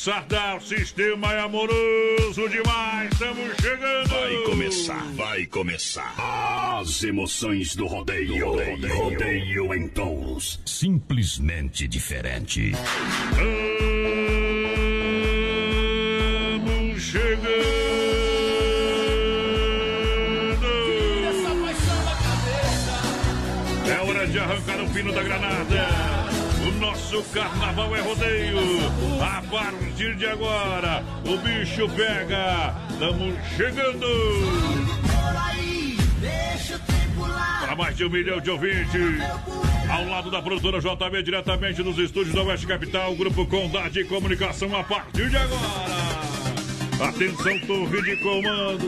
moçada, o sistema é amoroso demais, estamos chegando! Vai começar, vai começar. As emoções do rodeio. Rodeio, rodeio em tons simplesmente diferente. Estamos chegando! É hora de arrancar o pino da granada. Nosso carnaval é rodeio. A partir de agora, o bicho pega. Estamos chegando. Para mais de um milhão de ouvintes. Ao lado da produtora JB, diretamente dos estúdios da Oeste Capital, Grupo Condade Comunicação, a partir de agora. Atenção, torre de comando.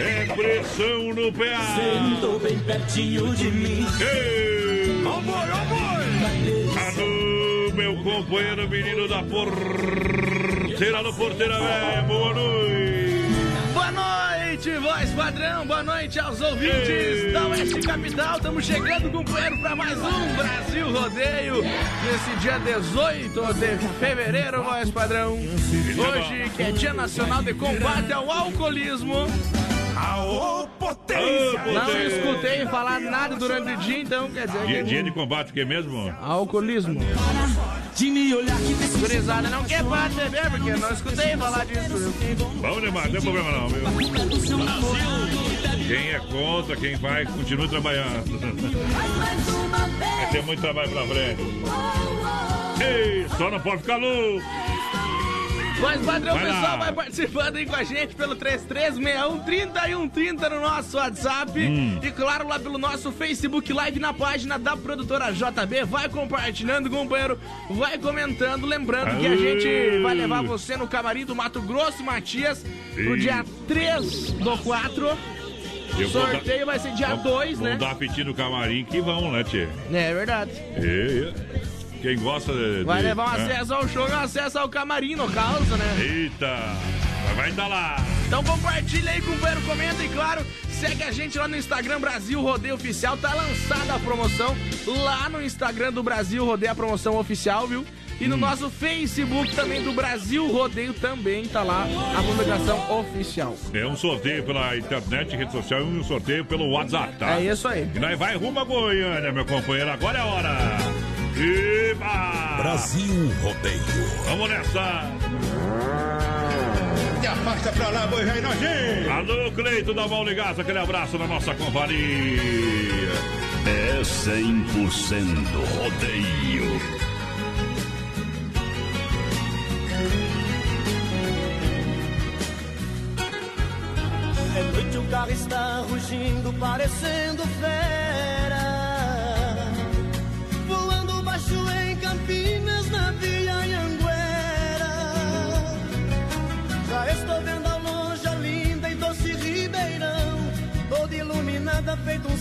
É pressão no PA. Sentou bem pertinho de mim. Ei! Oh boy, oh boy! Alô, meu companheiro menino da porteira do Porteira Véia, boa noite! Boa noite, voz padrão. Boa noite aos ouvintes Ei. da Oeste Capital. Estamos chegando, companheiro, para mais um Brasil Rodeio. Nesse dia 18 de fevereiro, voz padrão. Hoje, que é Dia Nacional de Combate ao Alcoolismo. Aô, potência! Não escutei falar nada durante o dia, então quer dizer Dia, que. dia de combate, o que mesmo? Alcoolismo. De me olhar que Gurizada não quer parar de beber, porque eu não escutei falar disso. Vamos, Neymar, não tem problema não, viu? Quem é contra, quem vai, continue trabalhando. Vai ter muito trabalho pra frente. Ei, só não pode ficar louco. Mas, padrão, o Vai lá. pessoal vai participando aí com a gente pelo 3361-3130 no nosso WhatsApp. Hum. E claro, lá pelo nosso Facebook Live na página da produtora JB. Vai compartilhando, companheiro. Vai comentando. Lembrando que a Aê. gente vai levar você no camarim do Mato Grosso, Matias, Sim. dia 3 do 4. Eu Sorteio dar- vai ser dia vamos- 2, né? Vamos dar apetite no camarim que vão, né, Tchê? É verdade. E, quem gosta de... Vai levar um né? acesso ao show e um acesso ao camarim, no caso, né? Eita, mas vai dar lá. Então compartilha aí, companheiro, comenta e claro, segue a gente lá no Instagram Brasil Rodeio Oficial, tá lançada a promoção lá no Instagram do Brasil Rodeio a promoção oficial, viu? E Hum. no nosso Facebook também do Brasil Rodeio também tá lá a publicação oficial. É um sorteio pela internet, rede social e um sorteio pelo WhatsApp, tá? É isso aí. E nós vai rumo a Goiânia, meu companheiro. Agora é a hora. Viva! Brasil Rodeio. Vamos nessa! E afasta pra lá, boi rei nojinho. Alô, Cleito da Valdegaça, aquele abraço na nossa companhia. É 100% rodeio. É noite, o carro está rugindo, parecendo fera.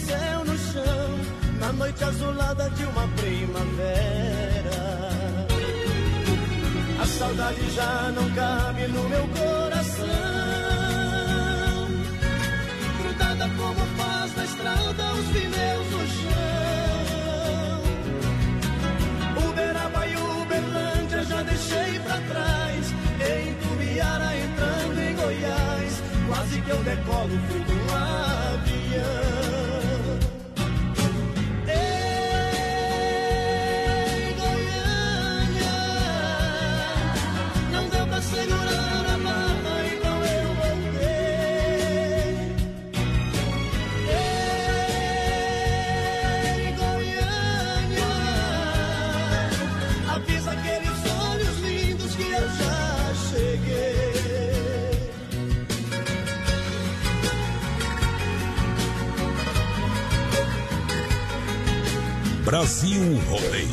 céu no chão, na noite azulada de uma primavera. A saudade já não cabe no meu coração, grudada como faz na estrada os pneus no chão. Uberaba e Uberlândia já deixei pra trás, em Tubiara entrando em Goiás, quase que eu decolo, o do Brasil Rodeio.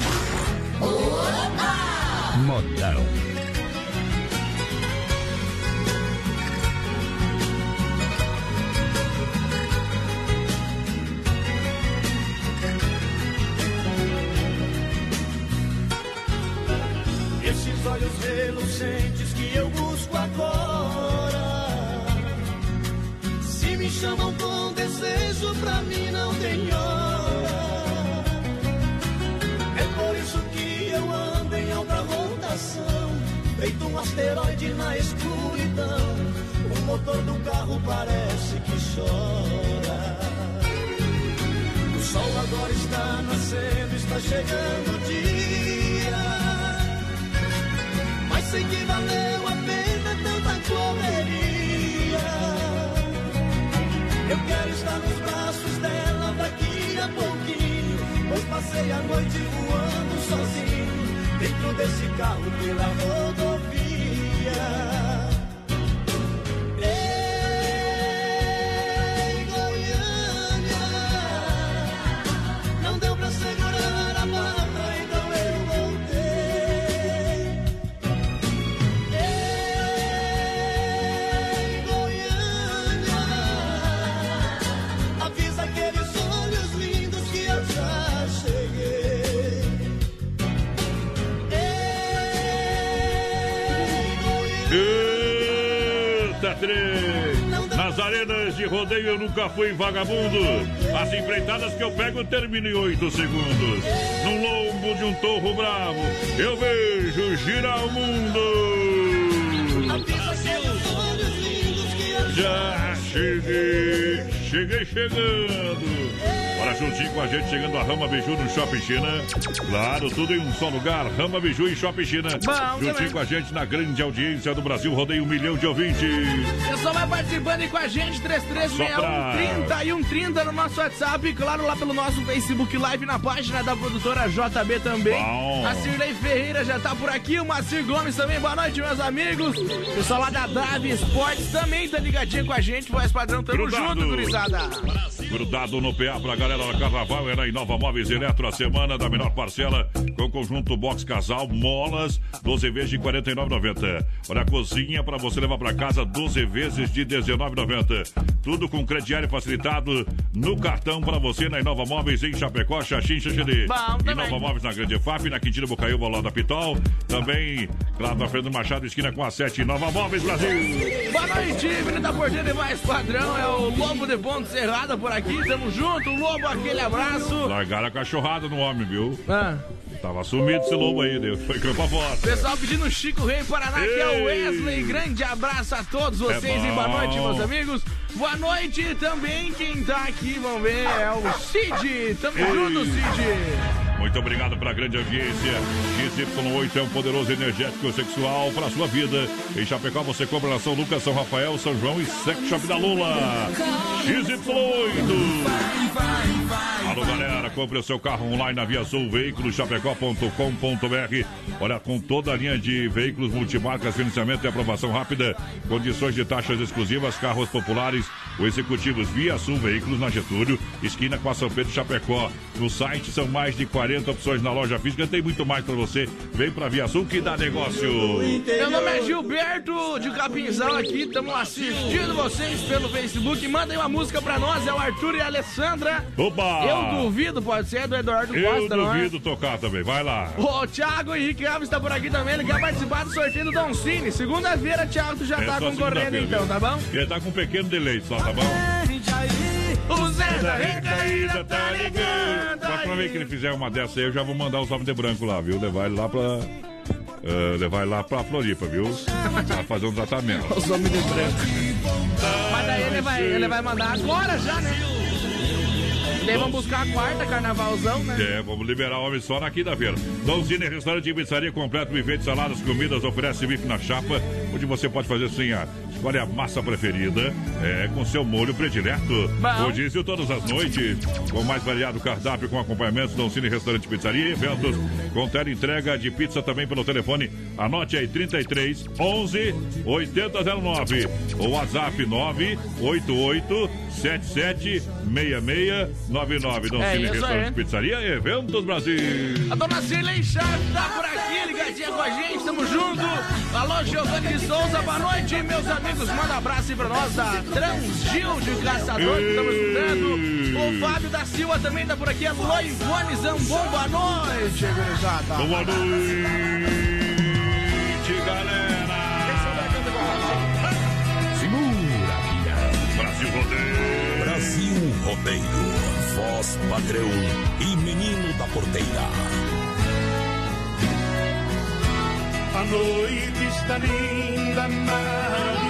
Modão. Esses olhos reluzentes que eu busco agora. Se me chamam com desejo, pra mim não tem hora. Feito um asteroide na escuridão. O motor do carro parece que chora. O sol agora está nascendo, está chegando o dia. Mas sei que valeu a pena tanta correria. Eu quero estar nos braços dela daqui a pouquinho. Pois passei a noite voando sozinho dentro desse carro pela rodovia. Nas arenas de rodeio eu nunca fui vagabundo. As empreitadas que eu pego termino em oito segundos. No lombo de um torro bravo, eu vejo girar o mundo. Já cheguei, cheguei chegando. Bora juntinho com a gente, chegando a Rama Biju no Shopping China. Claro, tudo em um só lugar. Rama Biju e Shopping China. Bom, juntinho também. com a gente na grande audiência do Brasil. Rodeio um milhão de ouvintes. Pessoal vai participando aí com a gente. 3361 30 e 130 no nosso WhatsApp. E claro, lá pelo nosso Facebook Live na página da produtora JB também. Bom. A Cirlei Ferreira já tá por aqui. O Macir Gomes também. Boa noite, meus amigos. Pessoal lá da Dave Esportes também tá ligadinho com a gente. Voz padrão, tamo Grudado. junto, gurizada. Grudado no PA pra galera da Carnaval. É na Inova Móveis Eletro a semana da menor parcela com conjunto box casal, molas, 12 vezes de R$ 49,90. Olha a cozinha para você levar para casa, 12 vezes de R$ 19,90. Tudo com crediário facilitado no cartão para você na Inova Móveis em Chapecó, Xaxim, Xaxiri. Inova Móveis na Grande FAP, na Quintino Bocaiúva, lá da Pitol. Também, lá na frente do Machado, esquina com a 7, Inova Móveis Brasil. Boa noite, Menina Porteira e mais padrão. É o Lobo de Ponte Cerrada por aqui. Tamo junto, Lobo, aquele abraço. Largaram a cachorrada no homem, viu? Ah. Tava sumido esse lobo aí, Deus. Foi campo fora. Pessoal pedindo Chico Rei Paraná, Ei. que é o Wesley. Grande abraço a todos vocês é e boa noite, meus amigos. Boa noite também. Quem tá aqui, vamos ver, é o Cid. Tamo Ei. junto, Cid. Muito obrigado pela grande audiência. XY8 é um poderoso energético sexual para sua vida. Em Chapecó você compra na São Lucas, São Rafael, São João e Sex Shop da Lula. XY8. Alô, galera, compre o seu carro online na Via Sul Chapecó.com.br. Olha, com toda a linha de veículos multimarcas, financiamento e aprovação rápida, condições de taxas exclusivas, carros populares, o executivos Via Sul Veículos na Getúlio, esquina com a São Pedro Chapecó. No site são mais de 40 40 opções na loja física. Tem muito mais para você. Vem pra Via Sul que dá negócio. Meu nome é Gilberto de Capinzal aqui. Estamos assistindo vocês pelo Facebook. Mandem uma música pra nós. É o Arthur e a Alessandra. Opa! Eu duvido, pode ser do Eduardo Eu Costa, não é? Eu duvido tocar também. Vai lá. O Thiago Henrique Alves está por aqui também. Ele quer participar do sorteio do Don Cine. Segunda-feira, Thiago, tu já é tá concorrendo então, tá bom? Ele tá com um pequeno delay só, tá bom? O Zé da Recaída tá ligando. Só pra ver que ele fizer uma dessa aí, eu já vou mandar os homens de branco lá, viu? Levar ele lá pra. Uh, levar ele lá pra Floripa, viu? Pra fazer um tratamento. Os homens de branco. Mas daí ele vai, ele vai mandar agora já, né? Daí vamos buscar a quarta, carnavalzão, né? É, vamos liberar o homem só na quinta-feira. Donzini Restaurante e Pizzaria completo, de saladas, comidas, oferece bife na chapa, onde você pode fazer assim, a, escolhe a massa preferida, é, com seu molho predileto. Bom. Rodízio todas as noites, com mais variado cardápio, com acompanhamentos, Donzini Restaurante e Pizzaria e eventos, com entrega de pizza também pelo telefone. Anote aí, 33 11 8009. O WhatsApp 988 77 6699. Dom É Cine Restaurante aí. Pizzaria Eventos Brasil. A dona Chaves tá por aqui, ligadinha com a gente, tamo junto. Alô, Giovanni de Souza, boa noite, meus amigos. Manda um abraço aí pra nós, a Transgil de Caçador, que estamos escutando. O Fábio da Silva também tá por aqui, a Lô Ivone Zambon, boa noite, gurizada. Boa noite, galera. Segura. Brasil Rodeio. Brasil Rodeio. Voz padrão e menino da porteira. A noite está linda, maravilhosa.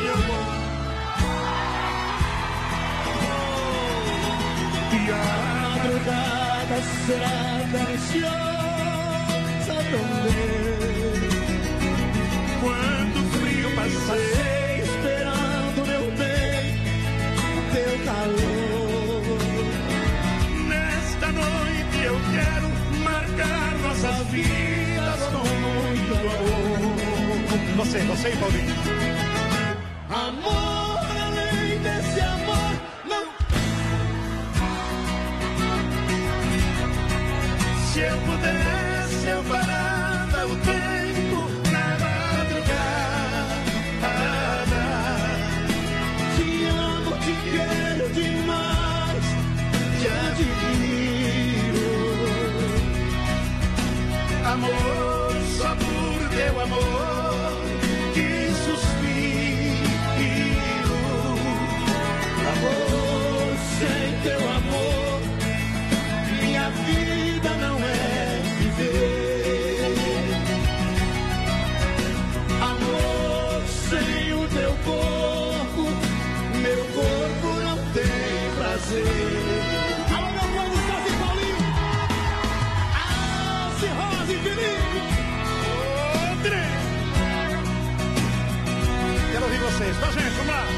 Madrugada será deliciosa também. Quando frio passei, esperando meu bem, teu calor. Nesta noite eu quero marcar nossas vidas com muito amor. Você, você e Paulinho. Teu vocês. Com a gente, vamos lá,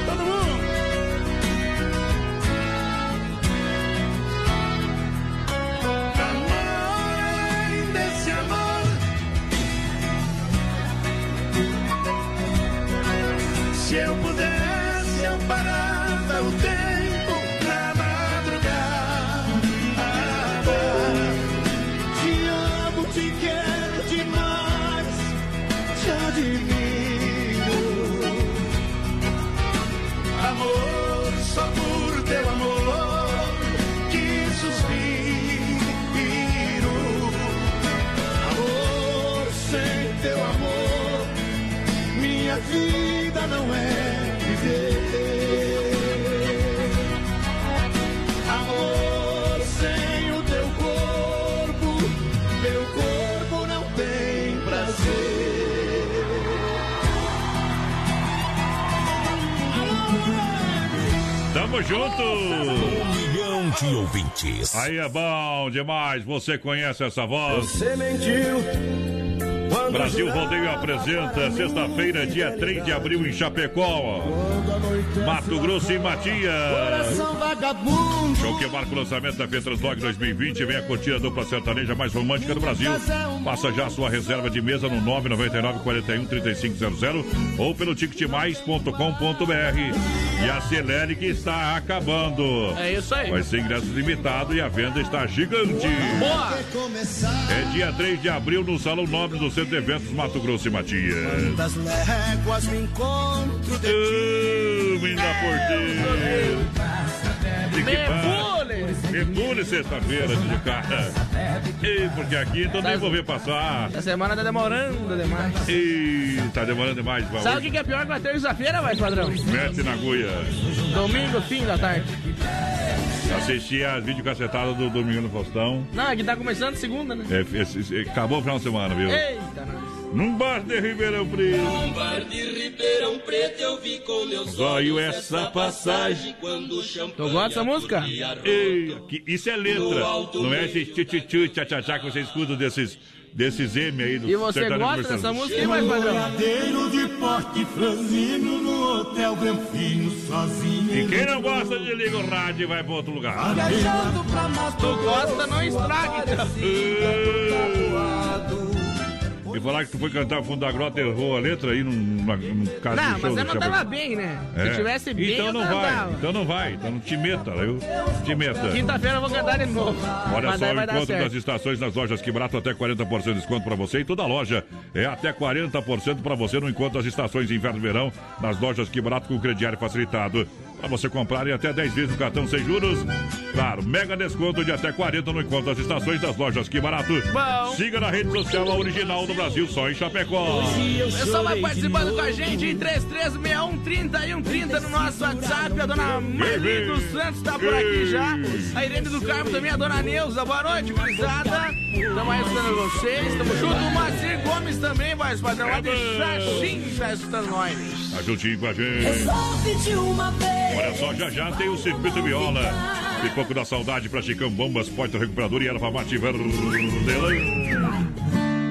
Tamo junto. Um milhão de ouvintes. Aí é bom demais. Você conhece essa voz? Você mentiu. Brasil Rodeio apresenta sexta-feira, dia 3 de abril, em Chapecó. Mato Grosso e Matias. Coração vagabundo. Show que marca o lançamento da Fetraslog 2020. Vem a curtir a dupla sertaneja mais romântica do Brasil. Faça já a sua reserva de mesa no 999 41 3500 ou pelo ticketmais.com.br. E acelere que está acabando. É isso aí. Vai ser ingresso limitado e a venda está gigante. Boa! É dia 3 de abril no Salão Nobre do Centro de Eventos Mato Grosso e Matias. Das léguas me encontro de menina porteira. De que Mergulhe! Mergulhe sexta-feira de cara. Ei, porque aqui então nem vou ver passar. Essa semana tá demorando demais. Ih, tá demorando demais. Vai. Sabe o que que é pior que a terça-feira, vai, padrão? Mete na agulha. Domingo, fim da tarde. Assisti as videocassetadas do Domingo no Faustão. Não, aqui tá começando segunda, né? É, esse- esse- acabou o final de semana, viu? Eita, nós. Num bar de Ribeirão Preto. Num bar de Ribeirão Preto eu vi com meus olhos essa passagem quando o champanhe. Tu gosta dessa música? Ei, que, isso é letra. Não é esse tchutchu, tchá-tchá que você escuta desses desses M aí do E você gosta dessa música, hein, mais padrão? de porte franzino no hotel Granfino sozinho. E quem não gosta de liga o rádio vai pra outro lugar. Tu gosta, não estrague. então. E falar que tu foi cantar o fundo da grota e errou a letra aí num, num caso Não, de show mas eu não tava bem, né? É. Se tivesse bem, Então não vai, então não vai, então não te meta, eu te meta. Quinta-feira eu vou cantar de novo. Olha mas só, o encontro das estações nas lojas Que Barato, até 40% de desconto para você. E toda loja é até 40% para você no encontro das estações inverno e verão nas lojas Que Barato com crediário facilitado. Para você comprar em até 10 vezes no cartão sem juros. Claro, mega desconto de até 40% no encontro das estações das lojas Que Barato. Bom. Siga na rede social a original do Brasil, só em Chapecó. O pessoal vai participando com a gente em 336130 e 130 no nosso WhatsApp. A dona Marli dos Santos tá por aqui já. A Irene do Carmo também, a dona Neuza. Boa noite, gurizada. Estamos aí escutando vocês. Tamo junto. O Macir Gomes também, vai, padrão. Lá de Xaxim, tá escutando nós. Tá juntinho com a gente. Resolve de uma vez. Olha só, já já tem o Circuito Viola. Pipoco da Saudade pra Chicão Bombas, Porta Recuperador e Erva Mate Verdelã.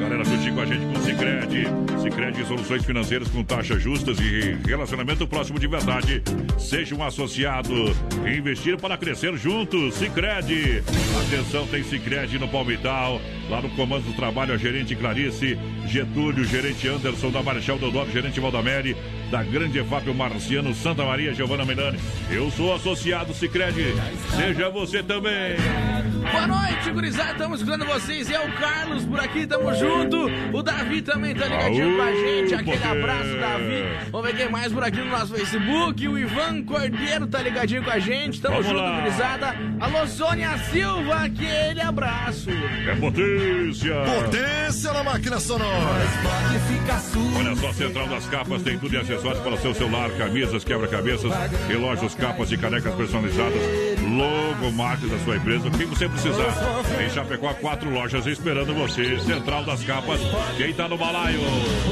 Galera, juntinho com a gente com o Cicred. Cicred Soluções Financeiras com taxas justas e relacionamento próximo de verdade. Seja um associado. Investir para crescer juntos. Cicred. Atenção, tem Cicred no Palmital. Lá no comando do trabalho, a gerente Clarice, Getúlio, gerente Anderson da Marechal Deodoro, gerente Valdamere, da Grande EFAP, Marciano, Santa Maria, Giovana Melani. Eu sou associado Cicred. Seja você também. Boa noite, gurizada. Estamos escutando vocês. É o Carlos por aqui, tamo junto. O Davi também tá ligadinho com a gente. Aquele abraço, Davi. Vamos ver quem mais por aqui no nosso Facebook. O Ivan Cordeiro tá ligadinho com a gente. Tamo Vamos junto, lá. gurizada. Alô, Sônia Silva, aquele abraço. É potência. Potência na máquina sonora. Olha só, Central das Capas tem tudo e acessórios para o seu celular, camisas, quebra-cabeças, relógios, capas e canecas personalizadas, logo, marca da sua empresa, o que você precisar. Em Chapecó, quatro lojas esperando você. Central das Capas, quem tá no balaio?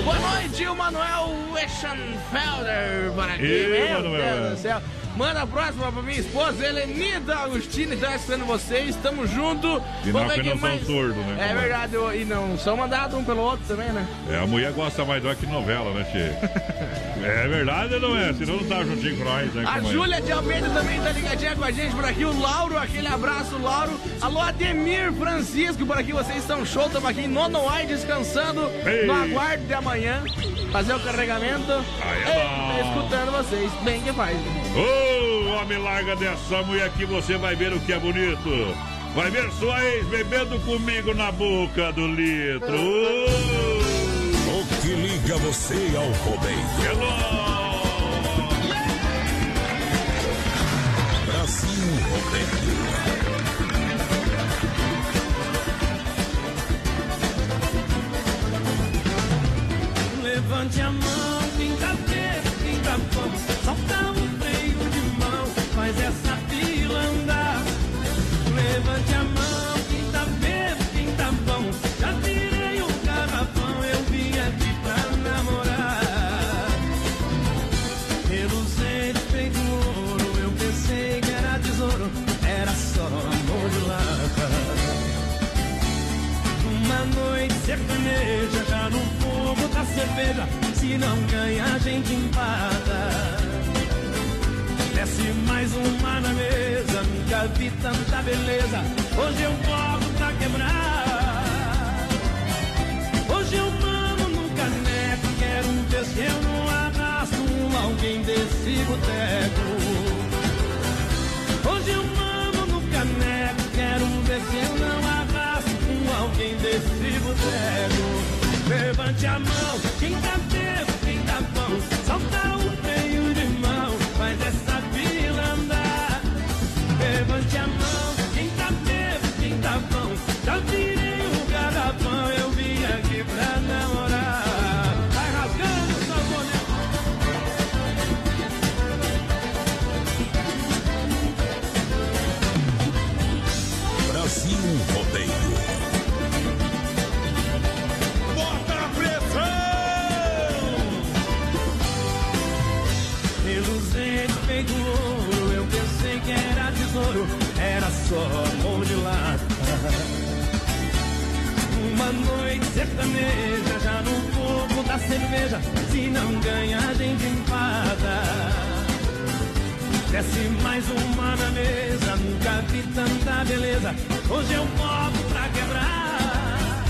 Boa noite, o Manuel Weschenfelder por aqui. Ê, Meu Manuel. Deus do céu. Manda a próxima pra minha esposa, Helenita Agostini, tá escutando vocês. Tamo junto. Sinal Vamos que quem não são mais. surdos, né, É compadre? verdade, eu- e não são mandados um pelo outro também, né? É, a mulher gosta mais do que novela, né, Tchê? É verdade ou não é? Senão não tá juntinho com nós, né, A comadre? Júlia de Almeida também tá ligadinha com a gente por aqui. O Lauro, aquele abraço, Lauro. Alô, Ademir Francisco, por aqui vocês estão show. Estamos aqui em Nonoai descansando Ei. no aguardo de amanhã. Fazer o carregamento. Aí é Ei, tá escutando vocês. Bem que faz. Ô, homem, larga dessa mulher que você vai ver o que é bonito. Vai ver sua ex bebendo comigo na boca do litro. Ô, O que liga você ao rodeio? nóis. Brasil Rodeio. Levante a mão, cerveja. Se não ganha, a gente empata. Desce mais uma na mesa, nunca vi tanta beleza. Hoje eu volto pra quebrar. Hoje eu mamo no caneco, quero ver se eu não arrasto alguém desse boteco. Levante a mão, sertaneja, já no fogo da cerveja, se não ganha a gente enfada. Desce mais uma na mesa, nunca vi tanta beleza. Hoje eu boto pra quebrar.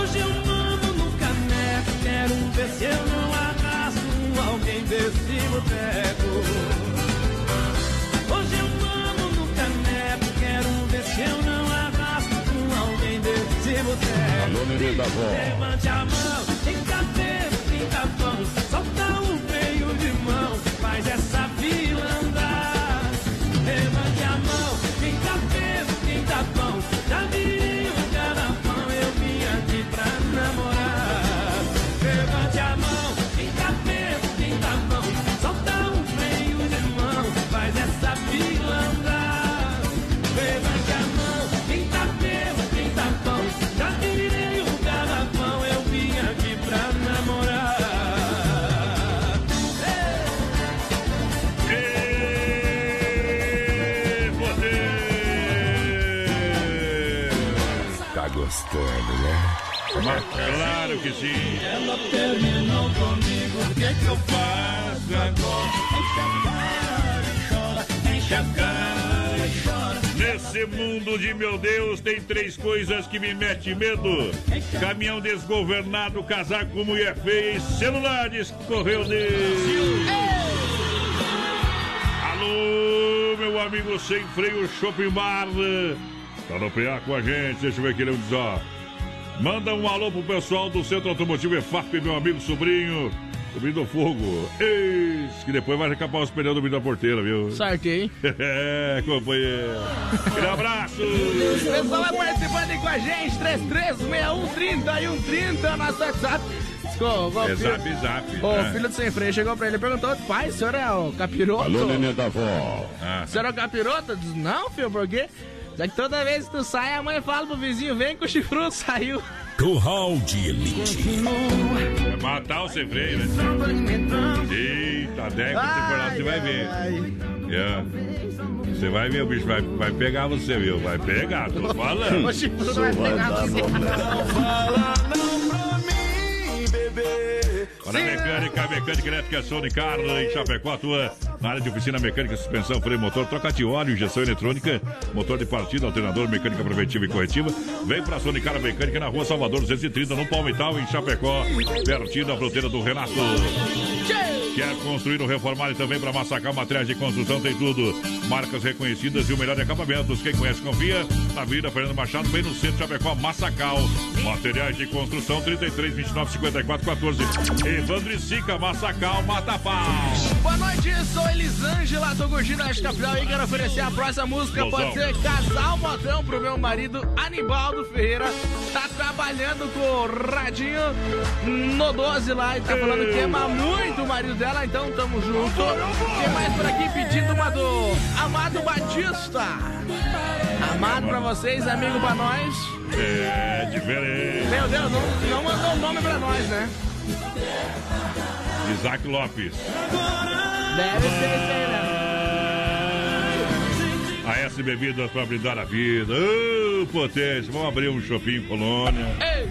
Hoje eu mamo no caneco, quero ver se eu não arrasto alguém desse boteco. Boteco. Gostando, né? Mas claro que sim. Ela terminou comigo, o que que eu Faço agora. Enche a cara e chora. Nesse mundo de meu Deus, tem três coisas que me metem medo: caminhão desgovernado, casaco com mulher feia e celular escorreu dele. Alô, meu amigo sem freio Shopping Bar. Tá no PA com a gente, deixa eu ver aqui ele diz, ó. Manda um alô pro pessoal do Centro Automotivo EFAP, meu amigo sobrinho. Sobrinho do fogo. Eis, que depois vai recapar os pneus do vidro da porteira, viu? Sorteio. É, companheiro. Aquele abraço. O pessoal vai participando aí com a gente, 336130 e 130, nosso WhatsApp. Ficou, ficou, É filho- zap, zap. O É. filho do sem freio chegou pra ele e perguntou: pai, o senhor é o capiroto? Alô, neném da vó. Ah, O senhor é o capiroto? Diz, não, filho, por quê? Já que toda vez que tu sai, a mãe fala pro vizinho: vem que o chifrudo saiu. Curral de Elite. vai matar o sem freio, né? Eita, década, se for lá, você vai ver. É. Você vai ver, o bicho vai, vai pegar você, viu? Vai pegar, tô falando. O chifrudo vai pegar você. Olha a mecânica, mecânica elétrica Sony Car em Chapecó, atua na área de oficina mecânica, suspensão, freio, motor, troca de óleo, injeção eletrônica, motor de partida, alternador, mecânica preventiva e corretiva. Vem pra Sony Car Mecânica na rua Salvador 230, no Palmital, em Chapecó, pertinho da fronteira do Renato. Quer construir ou reformar e também para massacar materiais de construção, tem tudo. Marcas reconhecidas e o melhor de acabamentos. Quem conhece, confia. Na Avenida Fernando Machado, bem no centro de Chapecó, Massacal. Materiais de construção, 33, 29, 54, 14. Evandro e Sica, Massacal, Matapau. Boa noite, sou Elisângela, tô curtindo a Capital e quero oferecer a próxima música. Mozão. Pode ser Casal Modão pro meu marido Anibaldo Ferreira. Tá trabalhando com o Radinho no 12 lá e tá falando que ama muito o marido dela, então tamo junto. Tem mais por aqui pedindo uma do Amado Batista. Amado pra vocês, amigo pra nós. É diferente. Meu Deus, não, não mandou o nome pra nós, né? Isaac Lopes. Deve ser isso aí, né? A S Bebidas para brindar a vida. Ô, potência. Vamos abrir um shopping em colônia. Ei!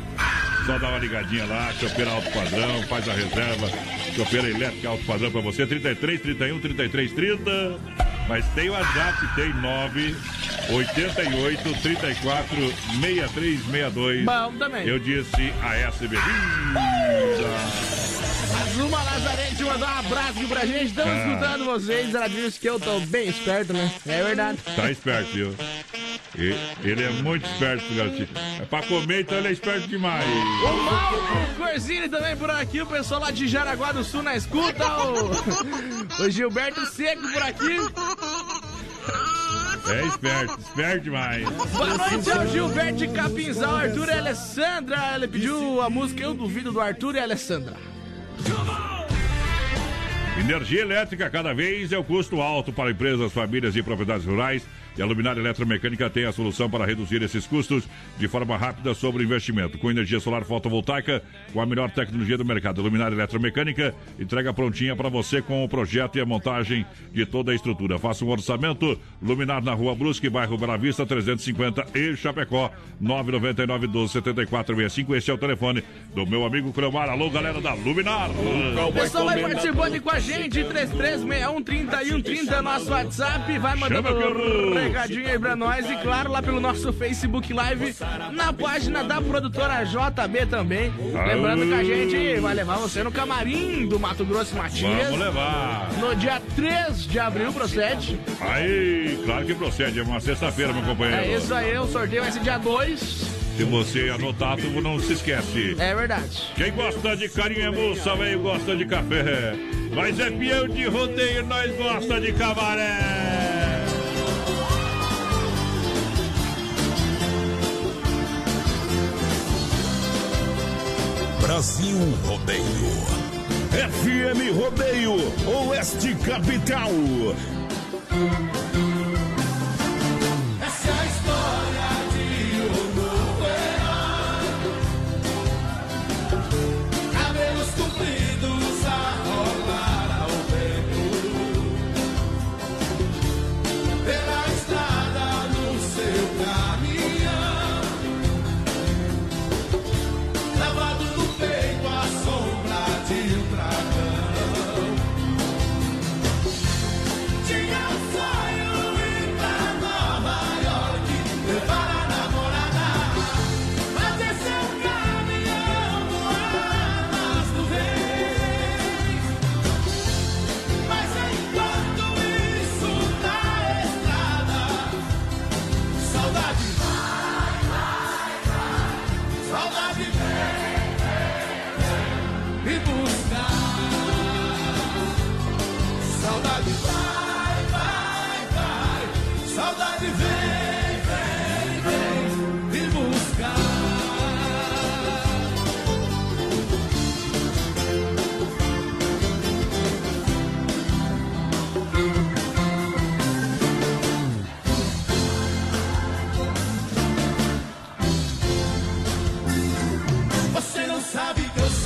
Só dá uma ligadinha lá, chopeira alto padrão, faz a reserva. Chopeira elétrica alto padrão pra você, 33, 31, 33, 30. Mas tem o WhatsApp, tem 9 88 34 63 62. Bom também. Eu disse a S Bebida. Azuma Lazarete mandou um abraço aqui pra gente. Estamos Ah. escutando vocês. Ela disse que eu tô bem esperto, né? É verdade. Tá esperto, viu? E- Ele é muito esperto, garotinho. É pra comer, então ele é esperto demais. O Mauro Corzini também por aqui. O pessoal lá de Jaraguá do Sul na escuta. O, o Gilberto Seco por aqui. É esperto, esperto demais. Boa noite ao Gilberto de Capinzal, Arthur e Alessandra. Ele pediu a música Eu Duvido do Arthur e Alessandra. Energia elétrica cada vez é o custo alto para empresas, famílias e propriedades rurais. E a Luminária Eletromecânica tem a solução para reduzir esses custos de forma rápida sobre o investimento. Com energia solar fotovoltaica, com a melhor tecnologia do mercado. Luminária Eletromecânica entrega prontinha para você com o projeto e a montagem de toda a estrutura. Faça um orçamento. Luminar na Rua Brusque, bairro Bela Vista, 350 e Chapecó, 999 12 74 65. Esse é o telefone do meu amigo Cleomar. Alô, galera da Luminar. O pessoal vai participando com a gente, 3361 3130 é nosso WhatsApp. Vai mandando um recadinho aí pra nós. E claro, lá pelo nosso Facebook Live, na página da produtora JB também. Lembrando que a gente vai levar você no camarim do Mato Grosso Matias. Vamos levar. No dia 3 de abril, procede. Aí, claro que procede. É uma sexta-feira, meu companheiro. É isso aí, o sorteio vai ser dia 2. Se você anotar, tu não se esquece. É verdade. Quem gosta de carinho é moça, velho, gosta de café. Mas é peão de rodeio, nós gosta de cabaré. Brasil Rodeio. FM Rodeio, Oeste Capital.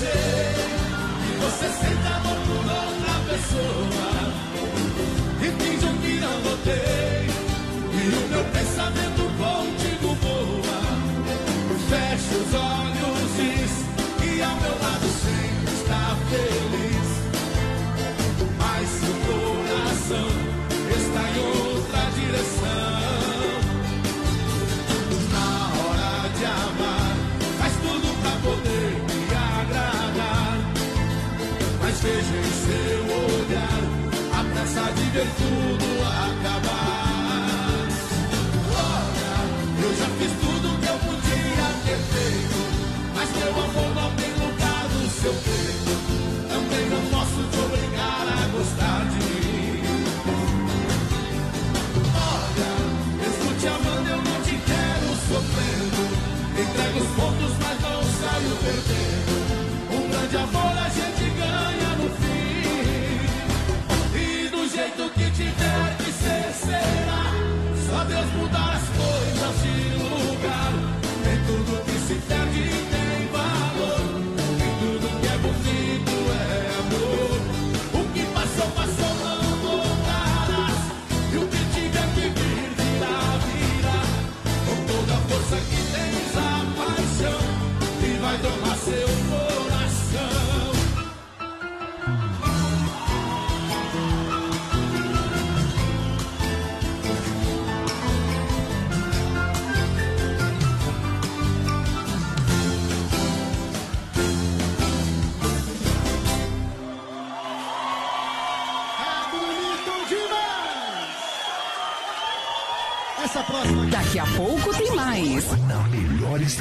Sabe que você sente amor por outra pessoa e fingam que não notei E o meu pensamento ver tudo acabar. Olha, eu já fiz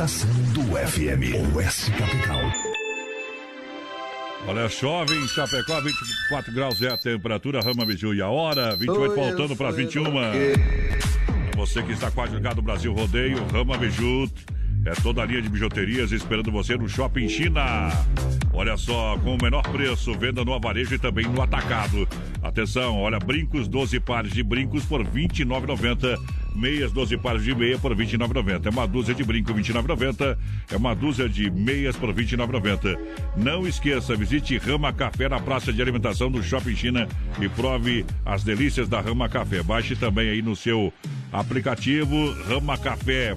estação do FM, Oeste Capital. Olha, chove em Chapecó, 24 graus é a temperatura, Rama Biju e a hora, 28 faltando para as 21. Você que está quase ligado no Brasil Rodeio, Rama Biju, é toda a linha de bijuterias esperando você no Shopping China. Olha só, com o menor preço, venda no avarejo e também no atacado. Atenção, olha, brincos, 12 pares de brincos por R$ 29,90. Meias, 12 pares de meia por R$ 29,90. É uma dúzia de brinco, R$ 29,90. É uma dúzia de meias por R$ 29,90. Não esqueça, visite Rama Café na praça de alimentação do Shopping China e prove as delícias da Rama Café. Baixe também aí no seu aplicativo Rama Café.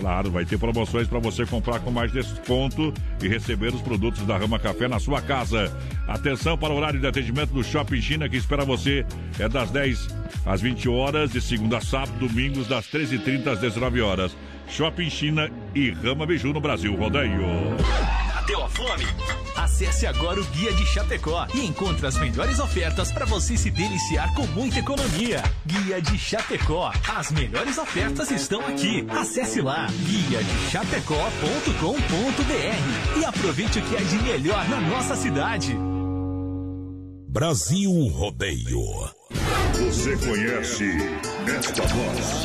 Claro, vai ter promoções para você comprar com mais desconto e receber os produtos da Rama Café na sua casa. Atenção para o horário de atendimento do Shopping China que espera você. É das 10 às 20 horas, de segunda a sábado, domingos das 13h30 às 19 horas. Shopping China e Rama Biju no Brasil. Rodeio. Bateu a fome? Acesse agora o Guia de Chapecó e encontre as melhores ofertas para você se deliciar com muita economia. Guia de Chapecó. As melhores ofertas estão aqui. Acesse lá guia de chapecó.com.br e aproveite o que é de melhor na nossa cidade. Brasil Rodeio. Você conhece esta voz?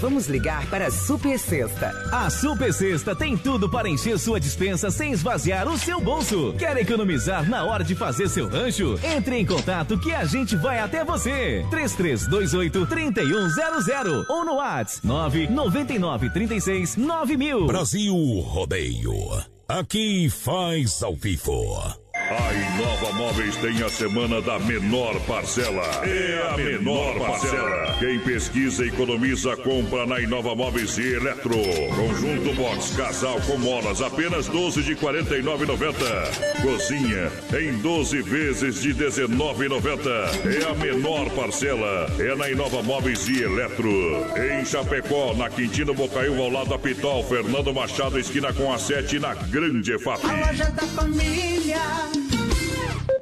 Vamos ligar para a Super Sexta. A Super Sexta tem tudo para encher sua dispensa sem esvaziar o seu bolso. Quer economizar na hora de fazer seu rancho? Entre em contato que a gente vai até você. 3328 3100 ou no WhatsApp 999 36 9000. Brasil Rodeio. Aqui faz ao vivo. A Inova Móveis tem a semana da menor parcela. É a menor parcela. Quem pesquisa, economiza, compra na Inova Móveis e Eletro. Conjunto Box Casal com molas, apenas 12 de 49,90. Cozinha em 12 vezes de 19,90. É a menor parcela. É na Inova Móveis e Eletro. Em Chapecó, na Quintino Bocaiúva, ao lado da Pitol, Fernando Machado, esquina com a 7, na Grande EFAP. A loja da família.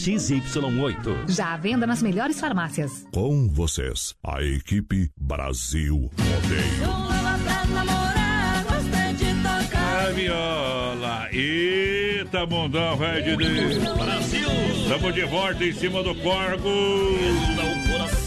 XY8. Já à venda nas melhores farmácias. Com vocês, a equipe Brasil Rodeio. A viola. Eita, mundão, velho de Deus. Brasil! Estamos de volta em cima do corgo.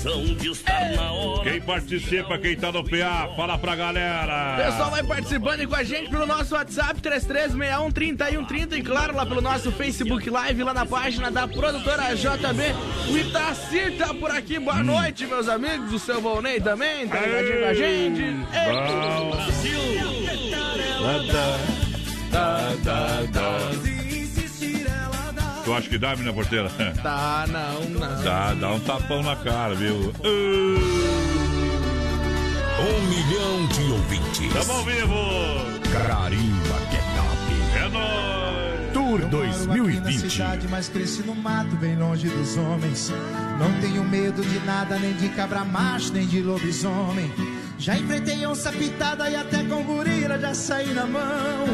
De estar na hora. Quem participa, quem tá no PA, fala pra galera. Pessoal vai participando com a gente pelo nosso WhatsApp 33613130 e claro lá pelo nosso Facebook Live lá na página da produtora JB. O Itacir tá por aqui. Boa noite, meus amigos. O seu Volney também tá ligadinho com a gente. Ei. Brasil! Tu acha que dá, menina porteira? Tá, não, não. Dá, dá um tapão na cara, viu? Um milhão de ouvintes. Tamo ao vivo! Carimba que É nóis! Tour Na 2020. cidade, mas cresci no mato, bem longe dos homens. Não tenho medo de nada, nem de cabra macho, nem de lobisomem. Já enfrentei onça pitada e até com gorila já saí na mão.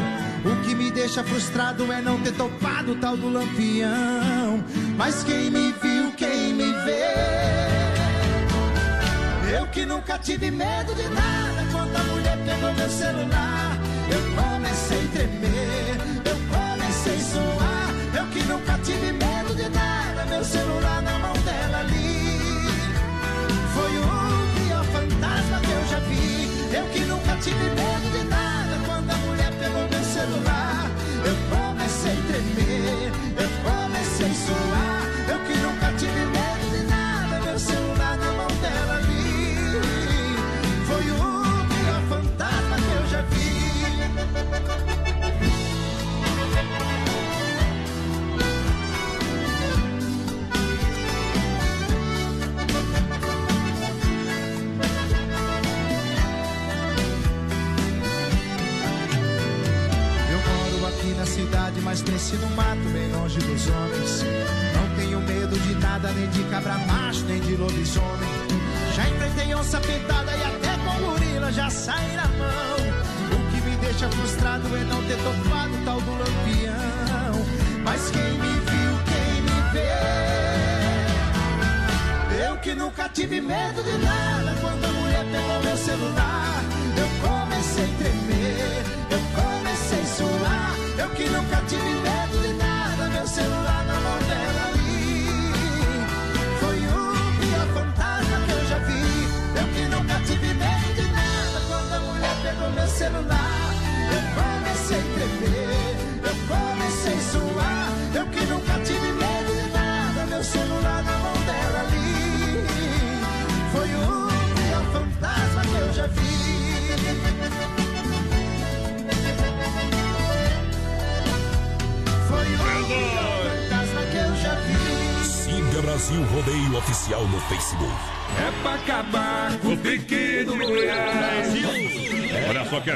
O que me deixa frustrado é não ter topado o tal do lampião. Mas quem me viu, quem me vê. Eu que nunca tive medo de nada. Quando a mulher pegou meu celular, eu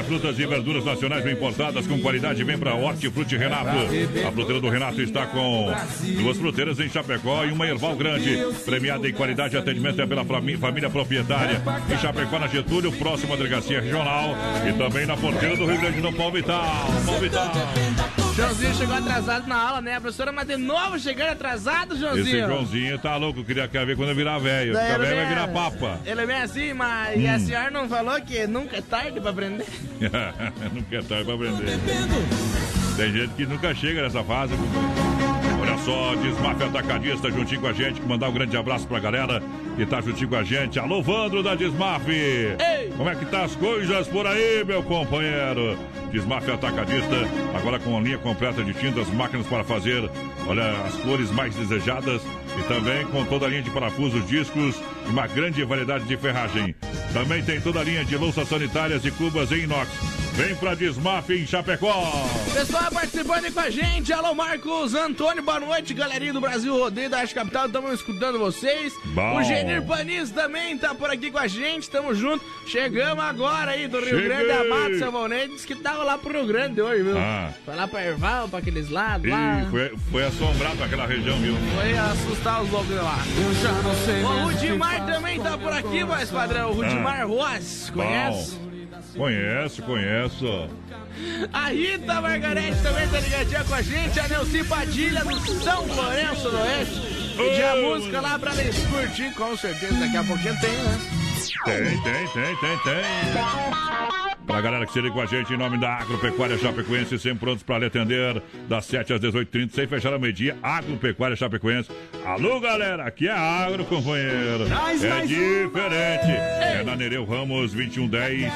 frutas e verduras nacionais bem importadas com qualidade. Vem pra Hortifruti Renato. A fruteira do Renato está com duas fruteiras em Chapecó e uma erval grande. Premiada em qualidade e atendimento é pela família proprietária. Em Chapecó, na Getúlio, próxima delegacia regional. E também na porteira do Rio Grande do Paulo Vital. Joãozinho chegou atrasado na aula, né, professora? Mas de novo chegando atrasado, Esse Joãozinho. Joãozinho tá louco. Queria quer ver quando eu virar velho. Ficar ele velho vai virar papa. Ele é bem assim, mas e a Hum. senhora não falou que nunca é tarde pra aprender? não quer tarde pra aprender. Tem gente que nunca chega nessa fase. Olha só, Desmaf Atacadista juntinho com a gente. que Mandar um grande abraço pra galera que tá juntinho com a gente. Alô, Vandro da Desmaf. Como é que tá as coisas por aí, meu companheiro? Desmaf Atacadista, agora com a linha completa de tintas, máquinas para fazer, olha, as cores mais desejadas e também com toda a linha de parafusos, discos e uma grande variedade de ferragem. Também tem toda a linha de louças sanitárias e cubas em inox. Vem pra Desmaf em Chapecó. Pessoal participando aí com a gente. Alô, Marcos Antônio, boa noite, galerinha do Brasil Rodeio da Arte Capital. Estamos escutando vocês. Bom. O Genir Panis também tá por aqui com a gente. Tamo junto. Chegamos agora aí do Rio Cheguei. Grande, Amado Savonete. Disse que tava lá pro Rio Grande hoje, viu? Ah. Foi lá pra Erval, pra aqueles lados lá. Ih, foi, foi assombrado aquela região, viu? Foi assustar os loucos lá. Eu já não sei O mais Rudimar também tá por aqui, voz padrão. O Rudimar Roas, conhece? Bom. Conheço, conheço. A Rita Margarete também tá ligadinha com a gente. A Nelci Padilha do São Lourenço do Oeste. Pedir a música lá pra eles curtir, com certeza. Daqui a pouquinho tem, né? Tem, tem, tem, tem, tem. Pra galera que se liga com a gente em nome da Agropecuária Chapecoense, sempre prontos pra lhe atender das 7 às 18h30, sem fechar a meio-dia. Agropecuária Chapecoense. Alô, galera, aqui é Agro, companheiro. É diferente. É na Nereu Ramos 2110,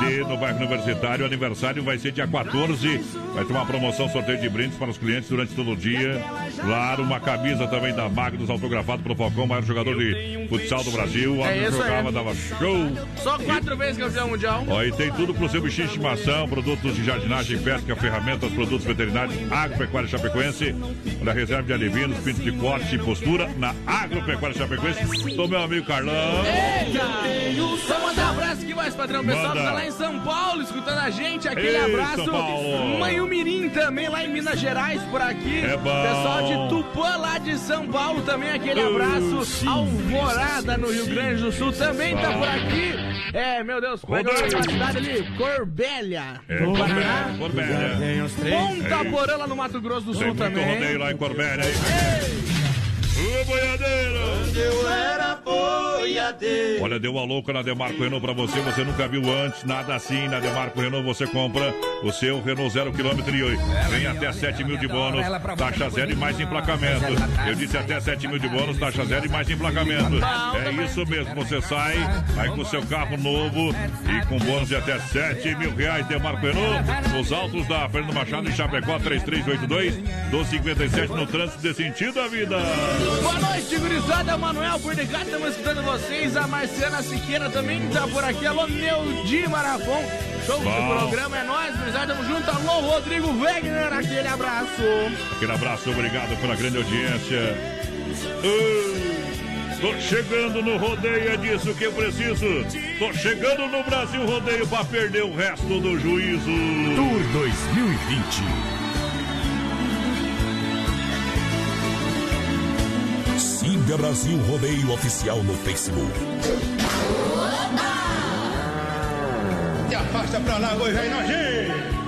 de, no bairro Universitário. O aniversário vai ser dia 14. Vai ter uma promoção, sorteio de brindes para os clientes durante todo o dia. Claro, uma camisa também da Magnus, autografado pelo Falcão, maior jogador de futsal do Brasil. O É aí. jogava, dava show. Só quatro vezes campeão mundial. Ó, e tem tudo pro seu bichinho de estimação, produtos de jardinagem, pesca, ferramentas, produtos veterinários, agropecuária chapecoense. Olha, reserva de alivinos, pinto de corte e postura na agropecuária chapecoense. Do meu amigo Carlão. Eita! Vamos mandar um abraço aqui, mais padrão. O pessoal que Manda. tá lá em São Paulo escutando a gente. Aquele Ei, abraço. São Paulo. Mãe Mirim também lá em Minas Gerais por aqui. É bom. Pessoal de Tupã lá de São Paulo também. Aquele abraço. sim, Alvorada no Rio Grande do Sul também tá por aqui. É, meu Deus, como é que é o da cidade ali? Corbélia. É, Corbélia. Ponta Ei. Porã lá no Mato Grosso do Tem Sul muito também. rodeio lá em Corbélia, hein? Alô, boiadeiro! Quando eu era boiadeiro. Olha, deu a louca na Demarco Renault pra você, você nunca viu antes, nada assim. Na Demarco Renault você compra o seu Renault zero quilômetro e. Vem até 7 mil de bônus, taxa zero e mais emplacamento. Eu disse até 7 mil de bônus, taxa zero e mais emplacamento. É isso mesmo, você sai aí com o seu carro novo e com bônus de até 7 mil reais. Demarco Renault, nos altos da Fernando Machado em Chapecó, 3382 1257 no trânsito de sentido da vida. Boa noite, gurizada. Manuel por de cá, estamos escutando vocês. A Marciana Siqueira também tá por aqui. Alô, Neudi Marafon. Show do programa é nóis, gurizada. Tamo junto. Alô, Rodrigo Wegner. Aquele abraço. Aquele abraço, obrigado pela grande audiência. Ah, Tô chegando no rodeio, é disso que eu preciso. Tô chegando no Brasil Rodeio pra perder o resto do juízo. Tour 2020. Siga Brasil Rodeio Oficial no Facebook. Se afasta pra lá, boi velho nojento.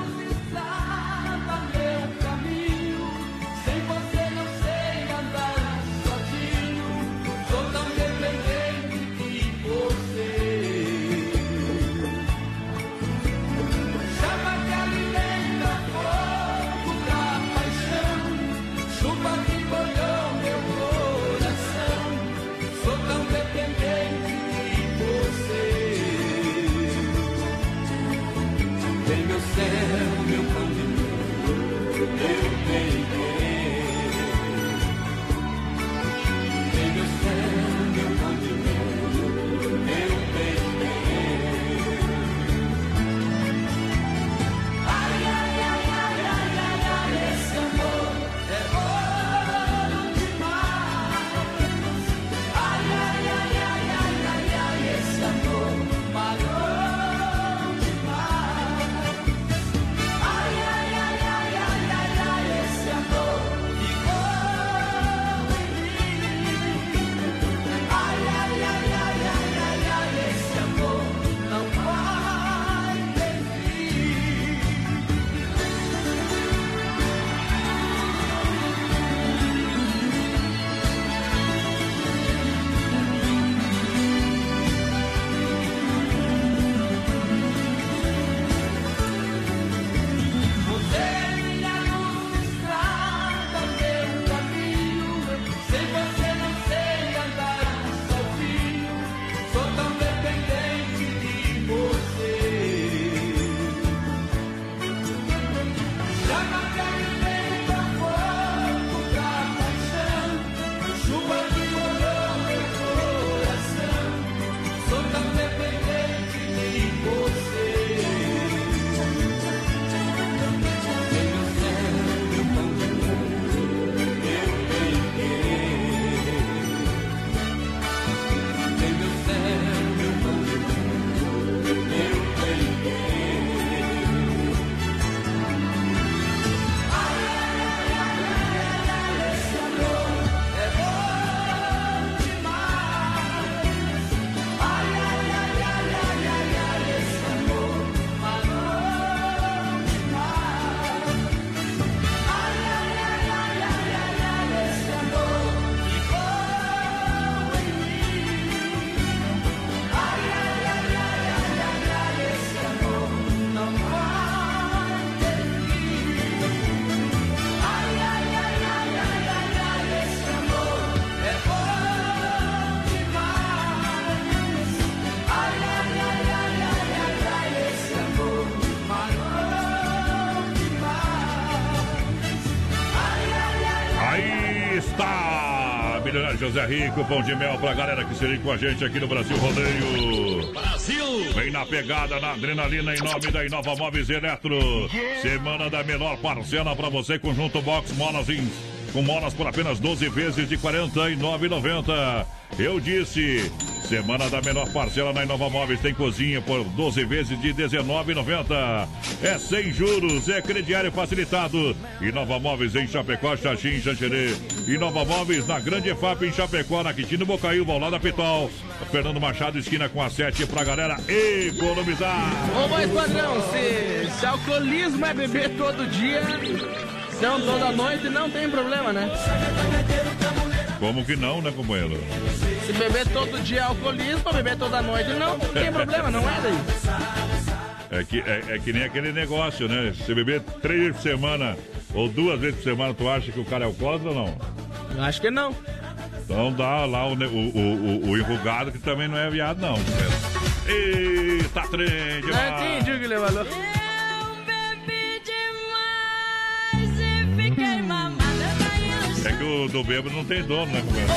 José Rico, pão de mel pra galera que se liga com a gente aqui no Brasil Rodeio. Brasil! Vem na pegada, na adrenalina, em nome da Inova Móveis Eletro. Semana da menor parcela pra você, conjunto box molas com molas por apenas 12 vezes de R$ 49,90. Eu disse, semana da menor parcela na Inova Móveis tem cozinha por 12 vezes de R$ 19,90. É sem juros, é crediário facilitado. Inova Móveis em Chapecó, Xaxim, Xanxerê. Inova Móveis na Grande EFAP em Chapecó, na Quintino Bocaiúva, ao lado da Pitol. Fernando Machado, esquina com a 7 pra galera economizar. Ô, mais padrão, se, se alcoolismo é beber todo dia, não toda noite, não tem problema, né? Como que não, né, companheiro? Se beber todo dia é alcoolismo, beber toda noite não, não tem problema, não é daí? É que, é, é que nem aquele negócio, né? Se beber três por semana ou duas vezes por semana, tu acha que o cara é alcoólatra ou não? Eu acho que não. Então dá lá o, o, o, o, o enrugado que também não é viado, não. Eita, trem Não demais. entendi o que ele falou. É que o do bêbado não tem dono, né, companheiro?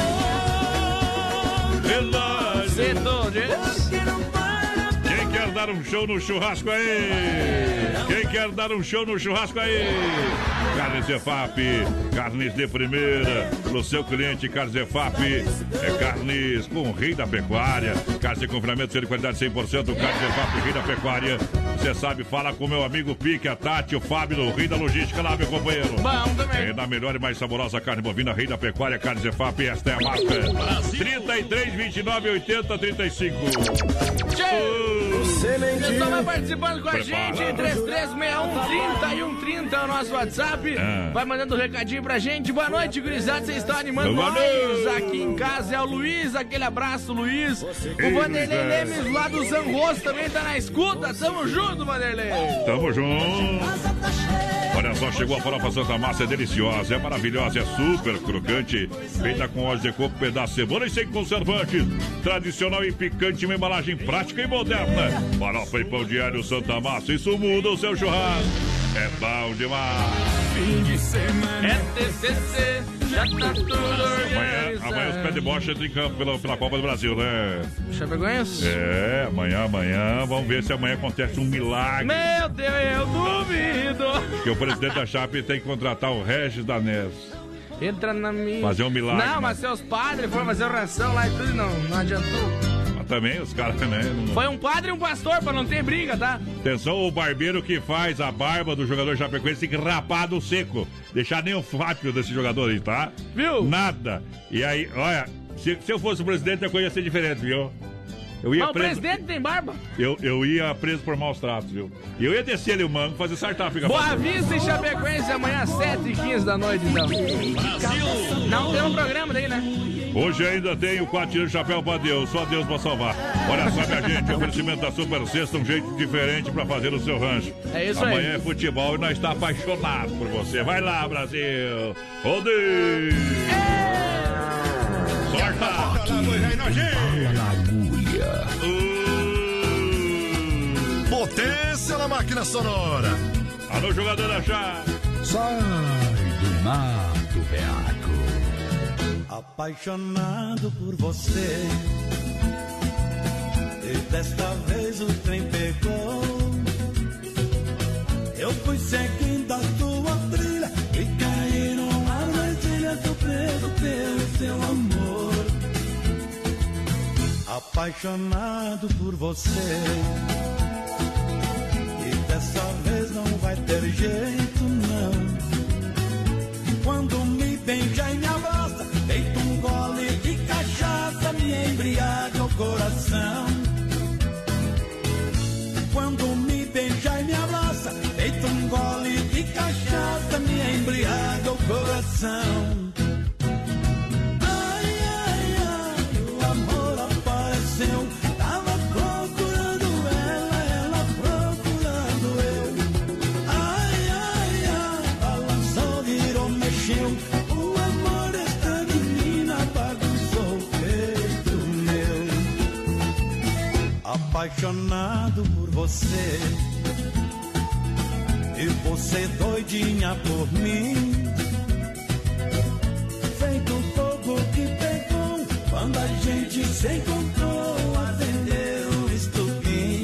Verdade. Quem quer dar um show no churrasco aí? Quem quer dar um show no churrasco aí? Carnes Efap, carnes de primeira. Pro seu cliente, Carnes Efap. É carnes com o rei da pecuária. Carnes de confinamento, de qualidade 100%. Carnes Efap, rei da pecuária. Você sabe, fala com meu amigo Pique, a Tati, o Fábio, do Rei da Logística lá, meu companheiro. Bom também. É da melhor e mais saborosa carne bovina, rei da pecuária, Carnes Efap. Esta é a marca. 33, 29, 80, 35. Pessoal vai participando com a Prepara. gente, 3361 30 é o nosso WhatsApp. Ah. Vai mandando um recadinho pra gente. Boa noite, gurizada. Vocês estão animando Boa nós. noite. Aqui em casa é o Luiz. Aquele abraço, Luiz. O Ei, Vanderlei. Lemes lá do Zanrosso também tá na escuta. Tamo junto, Vanderlei. Tamo junto. Olha só, chegou a farofa Santa Massa, é deliciosa, é maravilhosa, é super crocante, feita com óleo de coco, pedaço de cebola e sem conservantes. Tradicional e picante, uma embalagem prática e moderna. Farofa e pão diário Santa Massa, isso muda o seu churrasco. É bom demais. Fim de semana. É TCC, Amanhã, amanhã os pés de bocha entram em campo pela, pela Copa do Brasil, né? Chapecoense? É, amanhã, amanhã, vamos ver se amanhã acontece um milagre. Meu Deus, eu duvido. Que o presidente da Chape tem que contratar o Regis Danés. Entra na minha. Fazer um milagre, Não, né? mas seus padres foram fazer oração lá e tudo, não, não adiantou. Também os caras, né? não- Foi um padre e um pastor pra não ter briga, tá? Atenção, o barbeiro que faz a barba do jogador Chapecoense tem que rapar do seco. Deixar nem o fátio desse jogador aí, tá? Viu? Nada. E aí, olha, se, se eu fosse o presidente, a coisa ia ser diferente, viu? Eu ia Mas o preso. presidente tem barba. Eu, eu ia preso por maus tratos, viu? E eu ia descer ali o mango, fazer sartar, fica Boa Vista e Chapecoense amanhã às 7h15 da noite, então. Não tem um programa daí, né? Hoje ainda tem o quatro tiros de chapéu pra Deus, só Deus pra salvar. Olha só, minha gente, oferecimento da Super Sexta, um jeito diferente pra fazer o seu rancho. É isso aí. Amanhã é futebol e nós está apaixonados por você. Vai lá, Brasil! Rodeio! Sorta! Potência na máquina sonora. Alô, jogador da chave! Sai do mato, veaco. Apaixonado por você. E desta vez o trem pegou. Eu fui seguindo a tua trilha e caí numa armadilha do preso pelo seu amor. Apaixonado por você. Dessa vez não vai ter jeito, não. Quando me beija e me abraça, deito um gole de cachaça, me embriaga o coração. Quando me beija e me abraça, deito um gole de cachaça, me embriaga o coração. Apaixonado por você. E você doidinha por mim. Feito fogo que pegou quando a gente se encontrou. Acendeu estupim.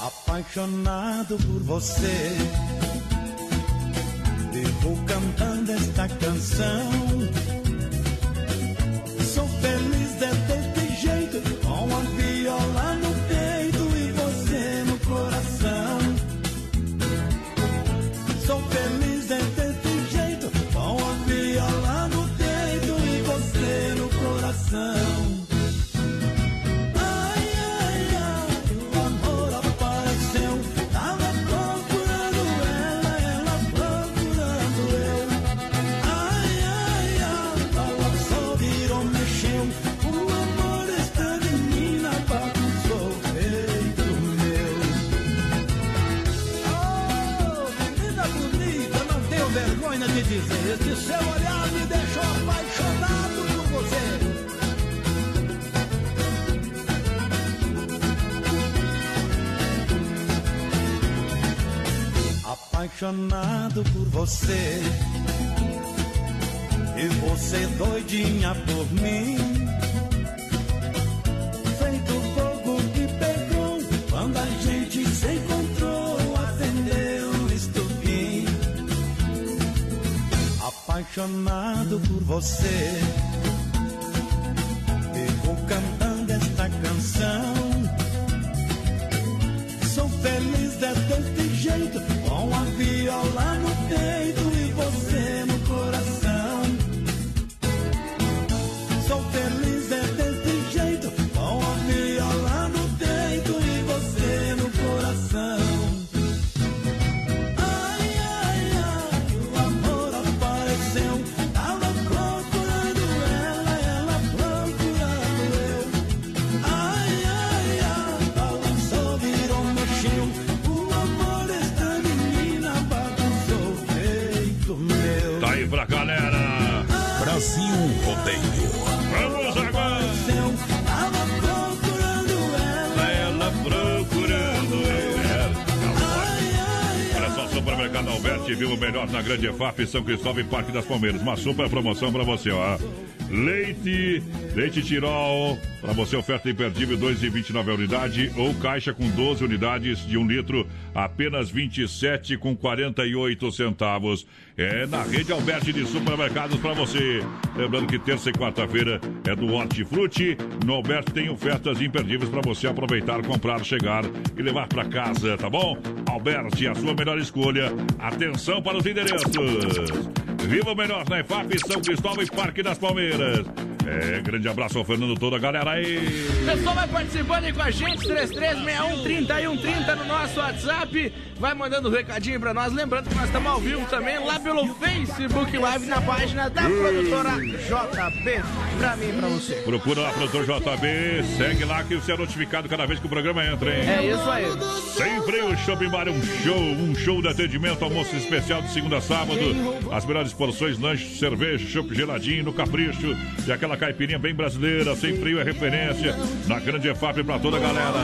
Apaixonado por você. Vivo cantando esta canção. Você. E você doidinha por mim. Feito fogo que pegou quando a gente se encontrou. Acendeu o estupim. Apaixonado por você. Grande EFAP, São Cristóvão e Parque das Palmeiras. Uma super promoção pra você, ó. Leite, leite Tirol, pra você oferta imperdível 2,29 a unidade ou caixa com 12 unidades de 1 litro, apenas 27 com 48 centavos. É na rede Alberti de supermercados pra você. Lembrando que terça e quarta-feira é do Hortifruti. No Alberti tem ofertas imperdíveis pra você aproveitar, comprar, chegar e levar pra casa, tá bom? Alberti, a sua melhor escolha. Atenção para os endereços. Viva o melhor na EFAP, São Cristóvão e Parque das Palmeiras. É, grande abraço ao Fernando, toda a galera aí. Pessoal vai participando aí com a gente, 3361-3130 no nosso WhatsApp. Vai mandando um recadinho pra nós. Lembrando que nós estamos ao vivo também lá pelo Facebook Live na página da produtora JB. Pra mim e pra você. Procura lá, produtor JB. Segue lá que você é notificado cada vez que o programa entra, hein? É isso aí. Sempre o Shopping Bar é um show, um show de atendimento, almoço especial de segunda a sábado. As melhores porções, lanche, cerveja, chopp geladinho, no capricho. E aquela caipirinha bem brasileira, sem frio é referência. Na grande EFAP pra toda a galera.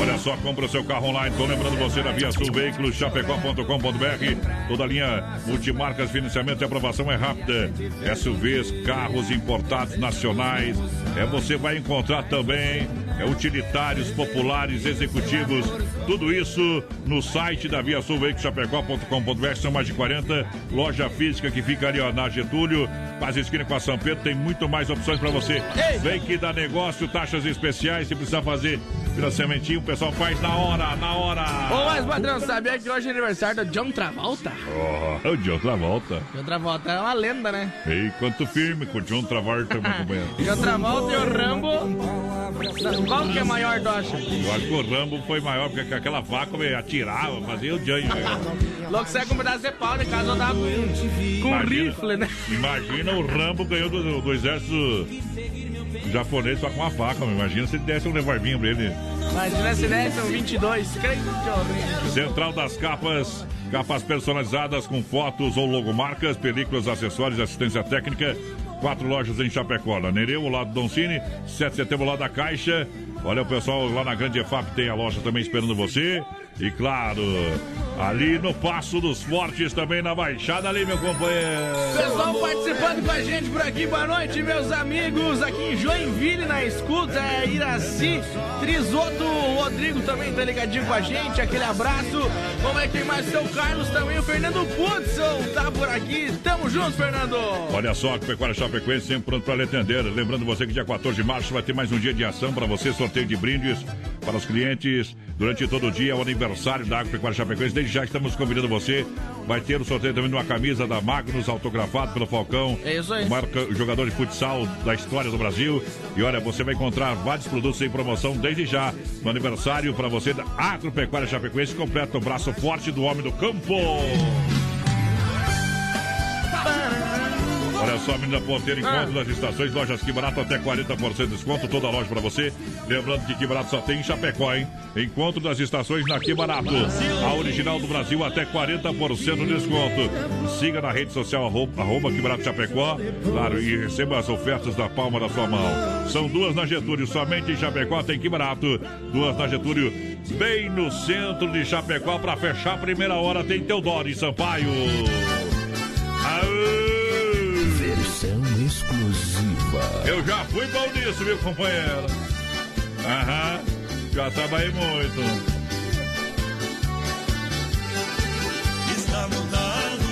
Olha só, compra o seu carro online. Tô lembrando você da Via Sul Veículos, chapecó.com.br. Toda linha multimarcas, financiamento e aprovação é rápida. SUVs, carros importados nacionais. É, você vai encontrar também utilitários, populares, executivos. Tudo isso no site da Via Sul chapecó.com.br. São mais de 40. Loja física que fica ali ó, na Getúlio, quase esquina com a São Pedro. Tem muito mais opções para você. Vem que dá negócio, taxas especiais. Se precisar fazer financiamentinho, o pessoal faz na hora, na hora. Ô, mas padrão, sabia que hoje é aniversário do John Travolta? Oh, o John Travolta. John Travolta é uma lenda, né? Ei, quanto firme com o John Travolta, meu companheiro. John Travolta e o Rambo. Qual que é maior, Docha? Eu acho que o Rambo foi maior, porque aquela faca ele atirava, fazia o John. Logo você é com um pedaço de pau, de casa andava com, com um rifle, né? Imagina o Rambo ganhou do, do exército japonês só com uma faca, meu. imagina se desse um revolvinho pra ele. Imagina se desse um 22, creio que. Central das Capas, capas personalizadas com fotos ou logomarcas, películas, acessórios e assistência técnica. Quatro lojas em Chapecó, na Nereu, ao lado do Don Cine, 7 de setembro lá da Caixa. Olha o pessoal lá na Grande EFAP tem a loja também esperando você. E claro, ali no Passo dos Fortes também na Baixada ali, meu companheiro. Pessoal participando com a gente por aqui, boa noite, meus amigos. Aqui em Joinville, na escuta, é Iraci, Trisoto, o Rodrigo também tá ligadinho com a gente, aquele abraço. Como é que tem mais seu Carlos também, o Fernando Pudson tá por aqui. Tamo junto, Fernando. Olha só, que Pecuária Chapecoense sempre pronto para lhe atender. Lembrando você que dia 14 de março vai ter mais um dia de ação para você, sorteio de brindes para os clientes durante todo o dia, o aniversário da Agropecuária Chapecoense. Desde já estamos convidando você. Vai ter o sorteio também de uma camisa da Magnus, autografado pelo Falcão. É isso aí. O maior ca- jogador de futsal da história do Brasil. E olha, você vai encontrar vários produtos em promoção desde já. No aniversário para você da Agropecuária Chapecoense. Completa o braço forte do homem do campo. Olha só, menina ponteira, encontro das estações, lojas que barato até 40% de desconto, toda loja pra você. Lembrando que que barato só tem em Chapecó, hein? Encontro das estações na Que Barato. A original do Brasil até 40% de desconto. Siga na rede social arroba, arroba que barato Chapecó, claro, e receba as ofertas da palma da sua mão. São duas na Getúlio, somente em Chapecó tem que barato. Duas na Getúlio, bem no centro de Chapecó, pra fechar a primeira hora tem Teodoro e Sampaio. Aê! Eu já fui bom nisso, meu companheiro. Aham, já trabalhei muito. Está mudado,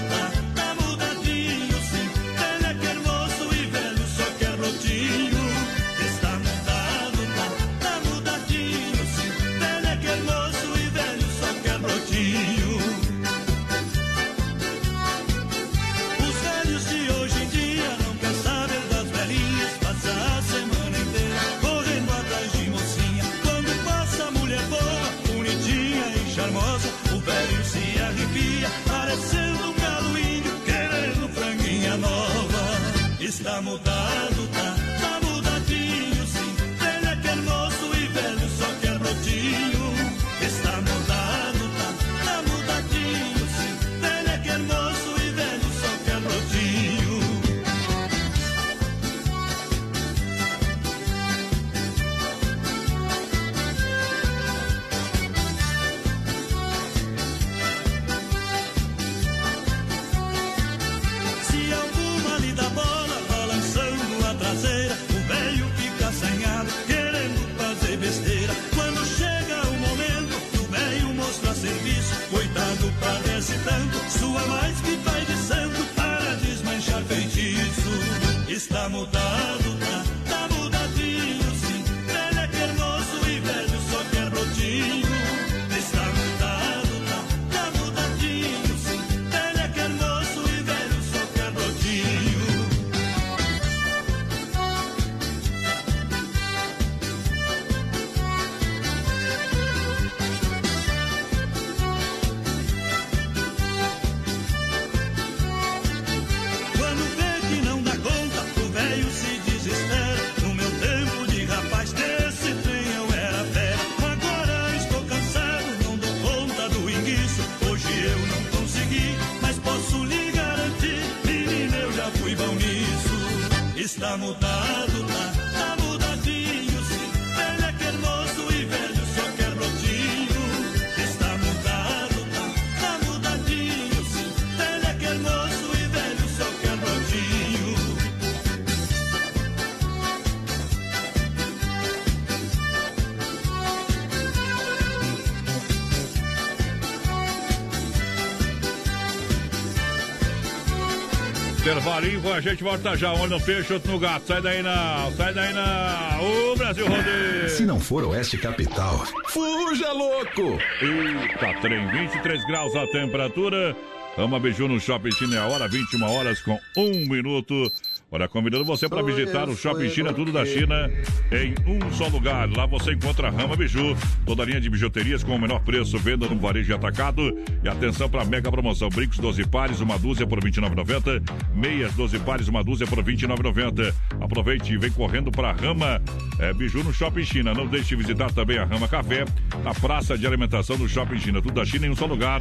Intervalinho, a gente volta já. Um no peixe, outro no gato. Sai daí não, sai daí não. Ô, Brasil Rodeio. Se não for Oeste Capital, fuja louco! Eita, trem, 23 graus a temperatura. Ama Biju no Shopping China é a hora, 21 horas com um minuto. Olha, convidando você para visitar o Shopping China, tudo da China, em um só lugar. Lá você encontra a Rama Biju, toda a linha de bijuterias com o menor preço, venda no varejo atacado. E atenção para a mega promoção: brincos 12 pares, uma dúzia por R$ 29,90. Meias 12 pares, uma dúzia por R$ 29,90. Aproveite e vem correndo para a Rama é, Biju no Shopping China. Não deixe de visitar também a Rama Café, na praça de alimentação do Shopping China, tudo da China em um só lugar.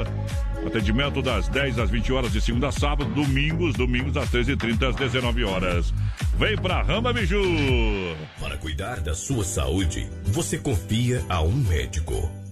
Atendimento das 10 às 20 horas de segunda a sábado, domingos, domingos às 13h30 às 19 horas. Vem pra Rama Biju! Para cuidar da sua saúde, você confia a um médico.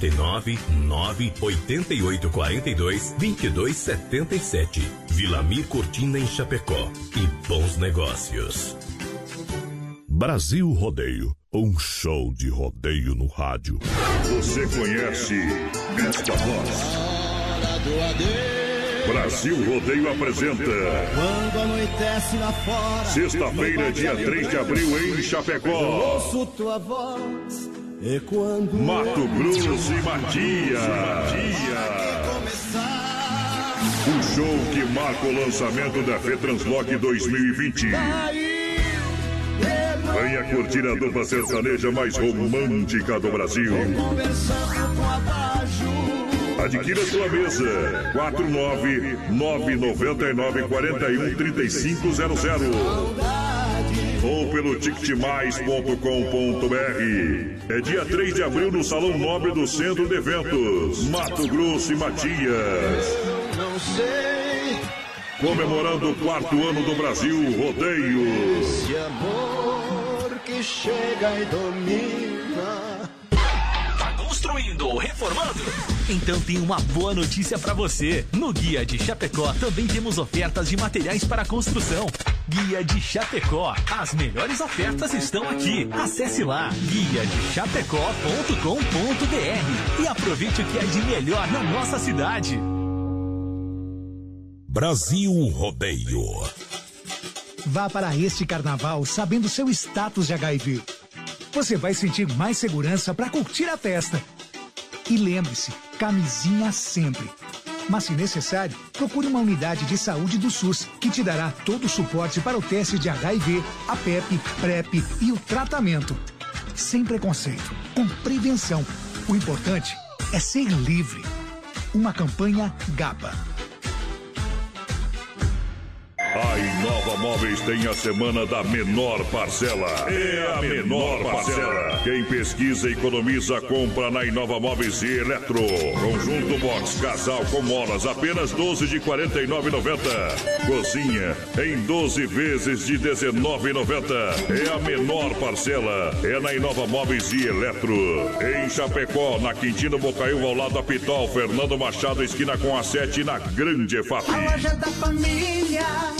49 9 88 42 22 77. Vilamir Cortina em Chapecó. E bons negócios. Brasil Rodeio, um show de rodeio no rádio. Você conhece esta voz? Hora do adeus. Brasil Rodeio apresenta. Quando anoitece lá fora. Sexta-feira, dia 3 de abril, em Chapecó. Eu ouço tua voz. E quando. Mato Grosso e Matias. O show que marca o lançamento da FETranslock 2020. Venha curtir a dupla sertaneja mais romântica do Brasil. Adquira sua mesa. 49991313500 ou pelo ticketmais.com.br. É dia 3 de abril no Salão Nobre do Centro de Eventos, Mato Grosso e Matias. Não sei. Comemorando o quarto ano do Brasil Rodeio. Esse amor que chega e domina. Tá construindo ou reformando? Então tem uma boa notícia para você. No Guia de Chapecó também temos ofertas de materiais para construção. Guia de Chapecó. As melhores ofertas estão aqui. Acesse lá guia de chapecó.com.br e aproveite o que é de melhor na nossa cidade. Brasil Rodeio. Vá para este carnaval sabendo seu status de HIV. Você vai sentir mais segurança para curtir a festa. E lembre-se, camisinha sempre. Mas se necessário, procure uma unidade de saúde do SUS que te dará todo o suporte para o teste de HIV, a PEP, PrEP e o tratamento. Sem preconceito, com prevenção. O importante é ser livre. Uma campanha GAPA. A Inova Móveis tem a semana da menor parcela. É a menor parcela. Quem pesquisa e economiza, compra na Inova Móveis e Eletro. Conjunto Box Casal com molas, apenas 12 de 49,90. Cozinha em 12 vezes de 19,90. É a menor parcela. É na Inova Móveis e Eletro. Em Chapecó, na Quintino Bocaiúva, ao lado da Pitol, Fernando Machado, esquina com a 7, na Grande EFAP. A loja da família.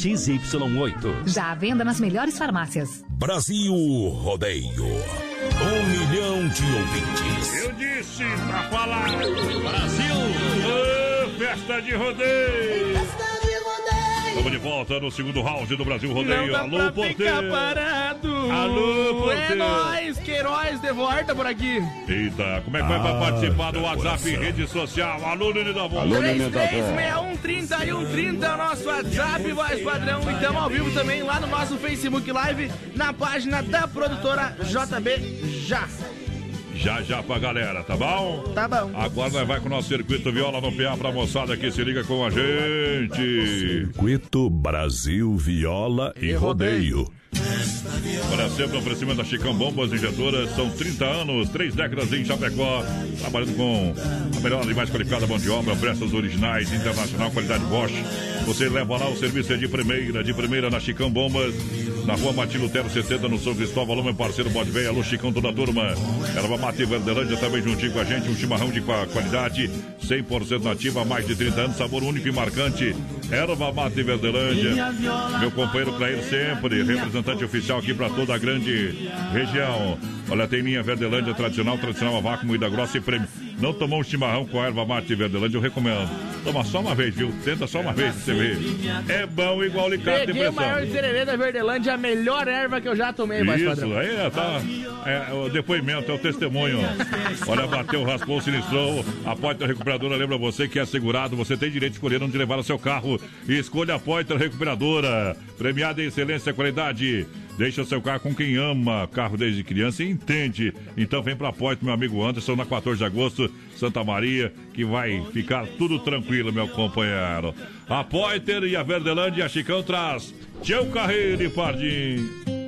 Já à venda nas melhores farmácias. Brasil Rodeio. Um milhão de ouvintes. Eu disse pra falar. Brasil! Ô, festa de rodeio! Estamos de volta no segundo round do Brasil Rodeio. Não dá Alô, pra porteiro! parado. Alô, É porteiro! nóis, Queiroz de volta por aqui. Eita, como é que vai pra Ah, participar do WhatsApp coração. rede social? Alô, Nene da Voz. 336130 e 130 é o nosso WhatsApp, voz padrão. E estamos ao vivo também lá no nosso Facebook Live, na página da produtora JB Já. Já já pra galera, tá bom? Tá bom. Agora nós vai com o nosso circuito viola no PA pra moçada que se liga com a gente. Circuito Brasil Viola e Rodeio. Para sempre, oferecimento da Chicão Bombas Injetoras. São 30 anos, 3 décadas em Chapecó. Trabalhando com a melhor e mais qualificada mão de obra, preços originais, internacional, qualidade Bosch. Você leva lá o serviço é de primeira, de primeira na Chicão Bombas. Na rua Matilho Tero 70, no São Cristóvão, alô, meu parceiro Bode Véia, alô, Chicão, toda a turma. Erva Mate Verdelândia também juntinho com a gente, um chimarrão de qua- qualidade, 100% nativa, há mais de 30 anos, sabor único e marcante. Erva Mate Verdelândia. Meu companheiro Clair sempre, representante oficial aqui para toda a grande região. Olha, tem linha Verdelândia tradicional, tradicional a vácuo, moída grossa e prêmio. Não tomou um chimarrão com erva mate Verdelândia, eu recomendo. Toma só uma vez, viu? Tenta só uma vez pra você ver. É bom igual licate de Peguei o pressão. maior tererê da Verdelândia, a melhor erva que eu já tomei, padrão. Isso, aí é, tá. É, o depoimento, é o testemunho. Olha, bateu, raspou, sinistrou. A Poitra Recuperadora lembra você que é segurado. Você tem direito de escolher onde levar o seu carro. E escolha a Poitra Recuperadora. Premiada em excelência e qualidade. Deixa seu carro com quem ama carro desde criança e entende. Então vem pra Poitra, meu amigo Anderson, na 14 de agosto, Santa Maria, que vai ficar tudo tranquilo, meu companheiro. A Poiter e a Verdelândia e a Chicão traz Tchau Carreiro e Pardim.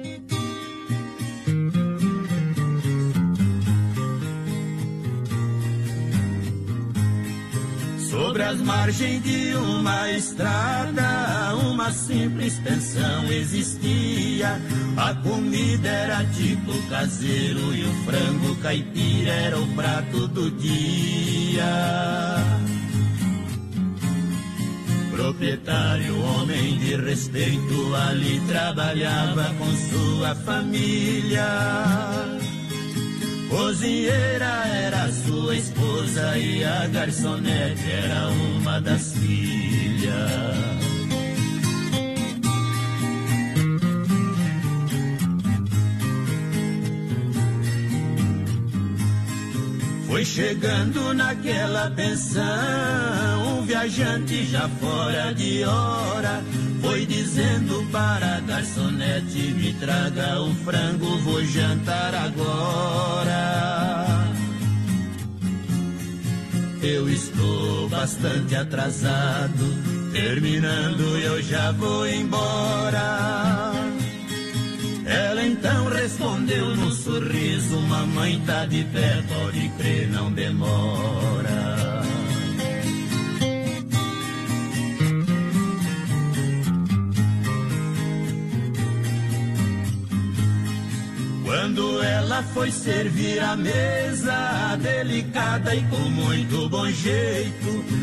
Sobre as margens de uma estrada, uma simples pensão existia. A comida era tipo caseiro e o frango caipira era o prato do dia. Proprietário, homem de respeito, ali trabalhava com sua família. Cozinheira era sua esposa e a garçonete era uma das filhas. Foi chegando naquela pensão, um viajante já fora de hora. Foi dizendo para a garçonete: me traga o frango, vou jantar agora. Eu estou bastante atrasado, terminando eu já vou embora. Ela então respondeu num sorriso: Mamãe tá de pé, pode crer, não demora. Quando ela foi servir a mesa, delicada e com muito bom jeito,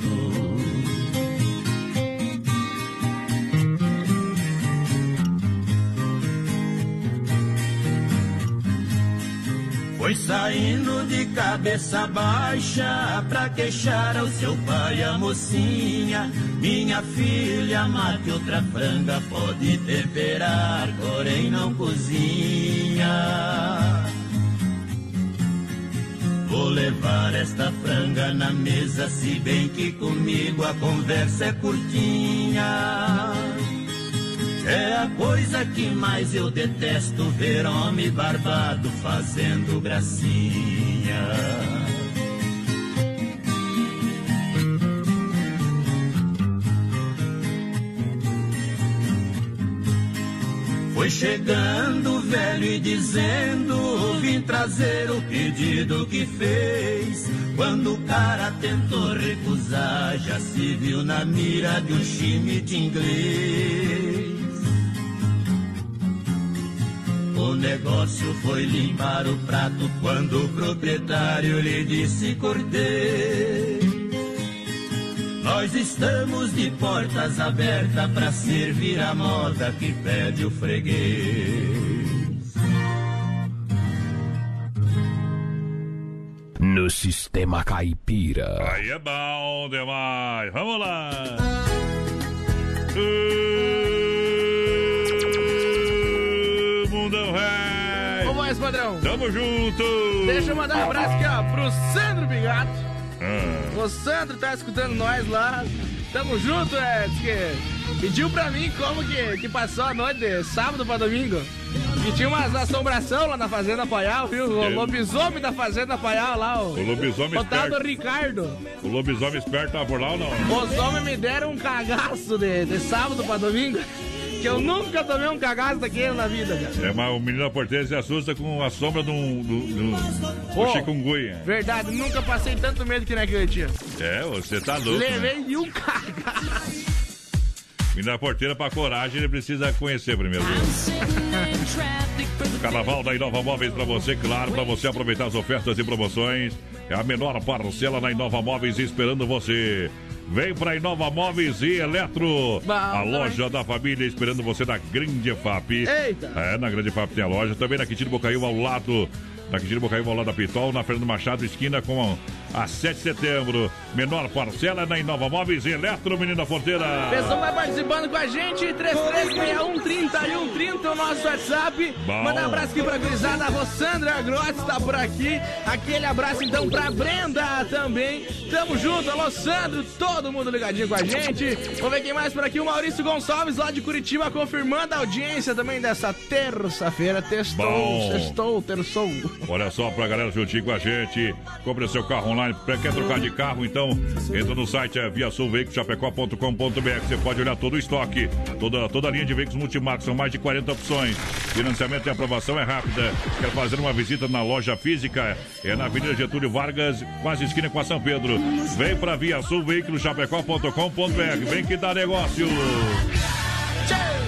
Foi saindo de cabeça baixa pra queixar ao seu pai a mocinha. Minha filha, mate outra franga, pode temperar, porém não cozinha. Vou levar esta franga na mesa, se bem que comigo a conversa é curtinha. É a coisa que mais eu detesto ver homem barbado fazendo gracinha. Foi chegando o velho e dizendo: Vim trazer o pedido que fez. Quando o cara tentou recusar, já se viu na mira de um chimite inglês. O negócio foi limpar o prato quando o proprietário lhe disse: Cortei. Nós estamos de portas abertas para servir a moda que pede o freguês. No sistema caipira. Aí é bom demais. Vamos lá. Ô, Tamo junto. Deixa eu mandar um abraço aqui, ó, pro Sandro Bigato. Ah, O Sandro tá escutando nós lá. Tamo junto, é. Pediu pra mim como que, que passou a noite de sábado pra domingo. E tinha umas assombração lá na Fazenda Paial, viu? O lobisomem da Fazenda Paial lá, o. O lobisomem O do esperto. Ricardo. O lobisomem esperto tava por lá ou não? Os homens me deram um cagaço de, de sábado pra domingo. Que eu nunca tomei um cagaço daquele na vida, cara. É, mas o menino da porteira se assusta com a sombra do, do, do, do Ô, chikungunya. Verdade, nunca passei tanto medo que naquele dia. É, você tá louco. Né? Levei um cagaço. Menino da porteira, pra coragem, ele precisa conhecer primeiro. Carnaval da Inova Móveis pra você, claro, pra você aproveitar as ofertas e promoções. É a menor parcela na Inova Móveis esperando você. Vem pra Inova Móveis e Eletro, a loja da família esperando você na Grande FAP. Eita! É, na Grande FAP tem a loja, também na Quintino Bocaiúva ao lado, na Quintino Bocaiúva ao lado da Pitol, na Fernando Machado, esquina com a 7 de setembro. Menor parcela na Inova Móveis e Eletro, menina porteira. Pessoal vai participando com a gente, 3361 3130 é o nosso WhatsApp. Bom. Manda um abraço aqui pra gurizada, a Rossandra Grotz tá por aqui. Aquele abraço então pra Brenda também. Tamo junto, alô Sandro, todo mundo ligadinho com a gente. Vamos ver quem mais por aqui, o Maurício Gonçalves lá de Curitiba confirmando a audiência também dessa terça-feira. Testou, Bom. testou, terçou. Olha só pra galera juntinho com a gente. Compre seu carro online. Quer trocar de carro? Então entra no site é viasulveiculoschapecó.com.br. Você pode olhar todo o estoque, toda, toda a linha de veículos multimarcas. São mais de 40 opções. Financiamento e aprovação é rápida. Quer fazer uma visita na loja física? É na Avenida Getúlio Vargas, quase esquina com a São Pedro. Vem Sul Chapecó.com.br. Vem que dá negócio.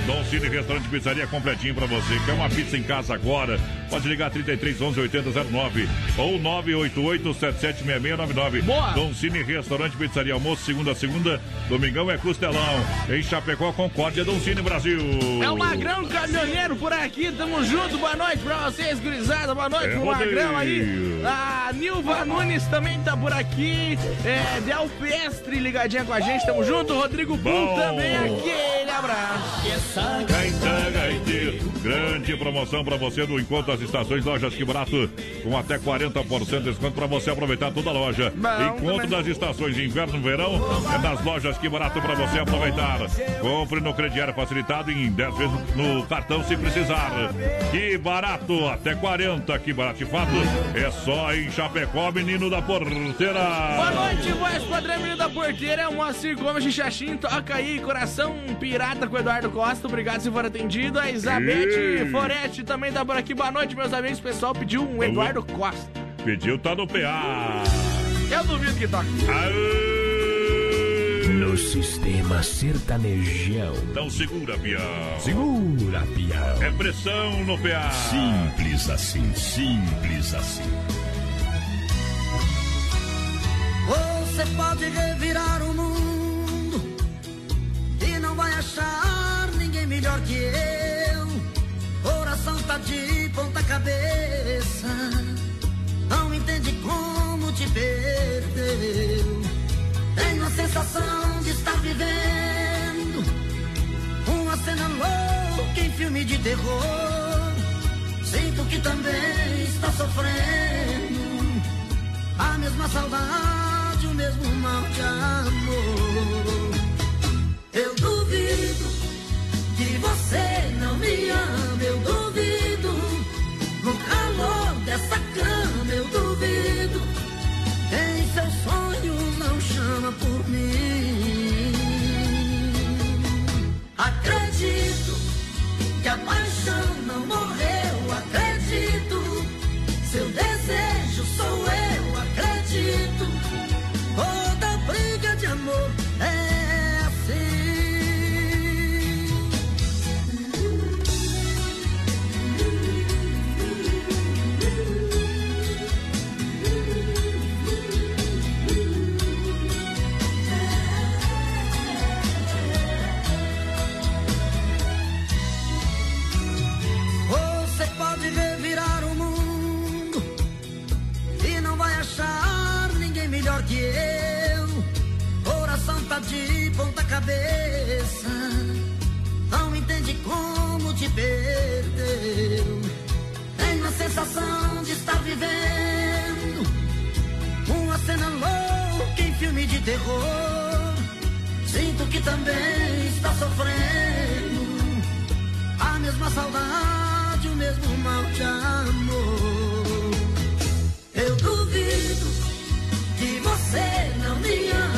Dom Cine Restaurante Pizzaria completinho pra você. Quer uma pizza em casa agora? Pode ligar 33 11 8009 ou 988 776699. Boa! Dom Cine Restaurante Pizzaria Almoço, segunda a segunda. Domingão é Costelão. Em Chapecó, Concórdia, Dom Cine Brasil. É o Magrão Caminhoneiro por aqui, tamo junto, boa noite pra vocês, gurizada, boa noite É pro Magrão aí. A Nilva Nunes também tá por aqui, é, Del Pestre ligadinha com a gente, tamo junto, Rodrigo Pum Bom. também, aquele abraço. Gaita, gaiteiro. Grande promoção pra você do Encontro das Estações Lojas Que Barato, com até 40% de desconto pra você aproveitar toda a loja. Bom Encontro também. das Estações Inverno e Verão é nas lojas Que Barato pra você aproveitar. Compre no crediário facilitado em 10 vezes no cartão se precisar. Que barato, até 40. Que barato de fato. É só em Chapecó, menino da porteira. Boa noite, voz padrão menino da porteira, é o Moacir Gomes de Xaxim, toca aí, coração pirata com o Eduardo Costa, obrigado se for atendido. A Elizabeth Ih. Foretti também tá por aqui, boa noite, meus amigos, o pessoal pediu um Eduardo Costa. Pediu, tá no PA. Eu duvido que toque. No sistema sertanejão. Então segura, pião. Segura, pião. É pressão no PA. Simples assim, simples assim. Você pode revirar o mundo achar ninguém melhor que eu. Coração tá de ponta cabeça, não entende como te perdeu. Tenho a sensação de estar vivendo uma cena louca em filme de terror. Sinto que também está sofrendo a mesma saudade, o mesmo mal de amor. Eu duvido que você não me ama, eu duvido. No calor dessa cama, eu duvido. Em seus sonhos não chama por mim. Acredito que a paixão não morreu, perdeu. Tenho a sensação de estar vivendo uma cena louca em filme de terror. Sinto que também está sofrendo a mesma saudade, o mesmo mal de amor. Eu duvido que você não me ama,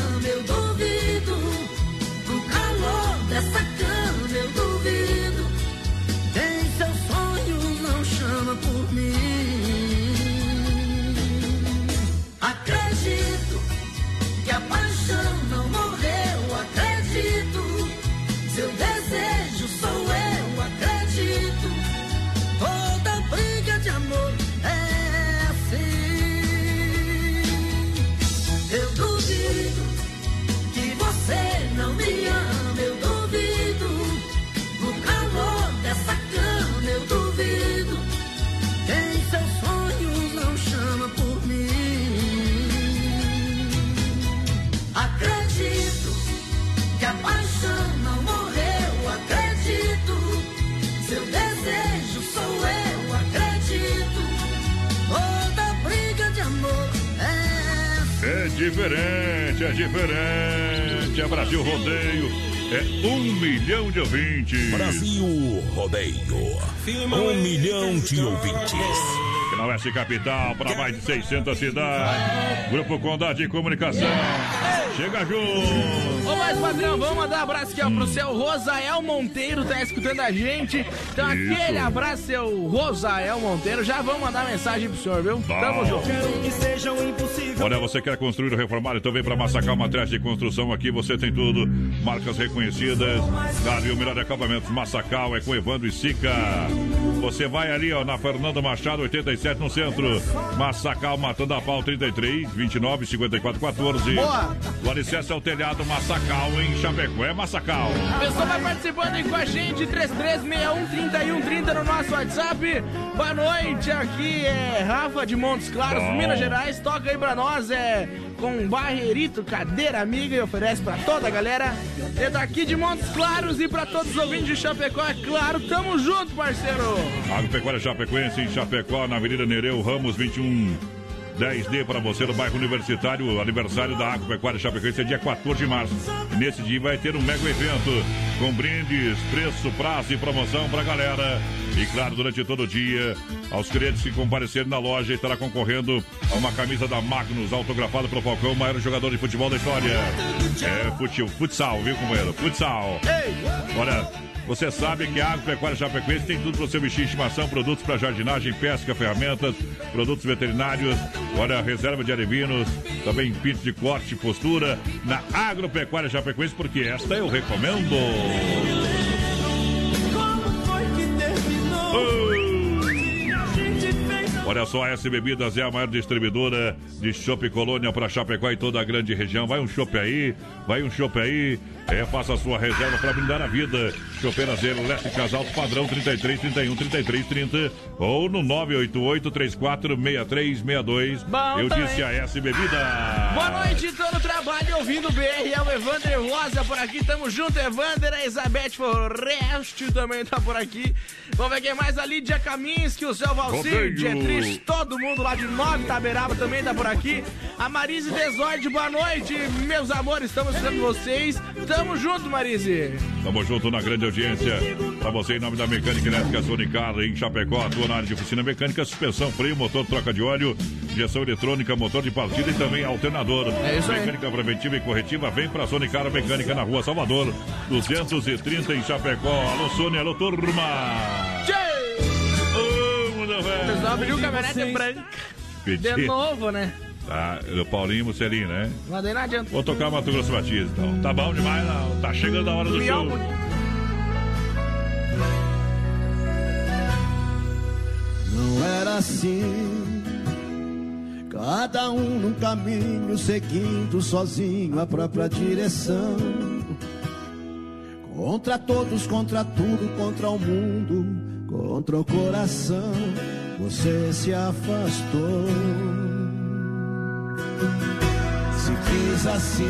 Rodeio. É um milhão de ouvintes. Brasil Rodeio. Um milhão de ouvintes. Na Oeste Capital, para mais de 600 cidades. Grupo Condade de Comunicação. Chega junto. Ô, mais padrão, vamos mandar um abraço aqui ó, pro seu Rosael Monteiro, tá escutando a gente. Então, Isso. aquele abraço, seu Rosael Monteiro. Já vamos mandar mensagem pro senhor, viu? Tamo junto. Olha, você quer construir ou reformar? Então vem para Massacal Materiais de Construção. Aqui você tem tudo. Marcas reconhecidas. Claro, e o melhor acabamento. Massacal é com Evandro e Sica. Você vai ali, ó, na Fernando Machado, 87 no centro. Massacal matando a pau 33, 29, 54, 14. Boa. O alicerce é o telhado Massacal em Chapecó. É Massacal. A pessoa vai participando aí com a gente, 33613130 no nosso WhatsApp. Boa noite, aqui é Rafa de Montes Claros, Bom. Minas Gerais. Toca aí pra nós, é com Barreirito, cadeira amiga e oferece pra toda a galera. É daqui de Montes Claros e pra todos os ouvintes de Chapecó, é claro, tamo junto, parceiro. Agropecuária Chapecoense em Chapecó, na Avenida Nereu Ramos 21. 10D para você no bairro Universitário. O aniversário da Agropecuária Chapecoense é dia 14 de março. Nesse dia vai ter um mega evento com brindes, preço, prazo e promoção pra galera. E claro, durante todo o dia, aos clientes que comparecerem na loja estará concorrendo a uma camisa da Magnus autografada pelo Falcão, o maior jogador de futebol da história. É futsal, futsal viu, companheiro? Futsal. Olha, você sabe que a Agropecuária Chapecoense tem tudo para você vestir estimação, produtos para jardinagem, pesca, ferramentas, produtos veterinários, olha, reserva de alevinos, também pinto de corte e postura na Agropecuária Chapecoense, porque esta eu recomendo. Olha só, a S Bebidas é a maior distribuidora de chopp Colônia para Chapecó e toda a grande região. Vai um chopp aí, vai um chopp aí. É, faça sua reserva para brindar a vida. Chopeira Zero, Leste Casal, padrão 33 31 33 30 ou no 988 34 63 62. Bom Eu também. disse a S Bebida. Boa noite, tô no trabalho ouvindo BR, é o Evander Rosa por aqui, tamo junto, Evander, a Elizabeth Forrest também tá por aqui. Vamos ver quem mais, a Lídia Kaminski, o seu Valcir. Dietrich, todo mundo lá de Nova Itaberaba também tá por aqui. A Marise Desorde, boa noite, meus amores, estamos escutando vocês. Tamo junto, Marise. Tamo junto na grande audiência. Pra você, em nome da Mecânica Elétrica Sonicar, em Chapecó, atua na área de oficina mecânica, suspensão, freio, motor, troca de óleo, injeção eletrônica, motor de partida e também alternador. É isso aí. Mecânica preventiva e corretiva, vem pra Sonicar Mecânica na rua Salvador, 230 em Chapecó. Alô, Sônia, alô, turma! Ô, mundo O velho! pessoal abriu caminhonete branca. De novo, né? Tá, o Paulinho Mussolini, né? Mas daí não adianta. Vou tocar Mato Grosso Batista, então. Tá bom demais, não. Tá chegando a hora do show. Não era assim. Cada um num caminho seguindo sozinho a própria direção. Contra todos, contra tudo, contra o mundo, contra o coração. Você se afastou. Quis assim,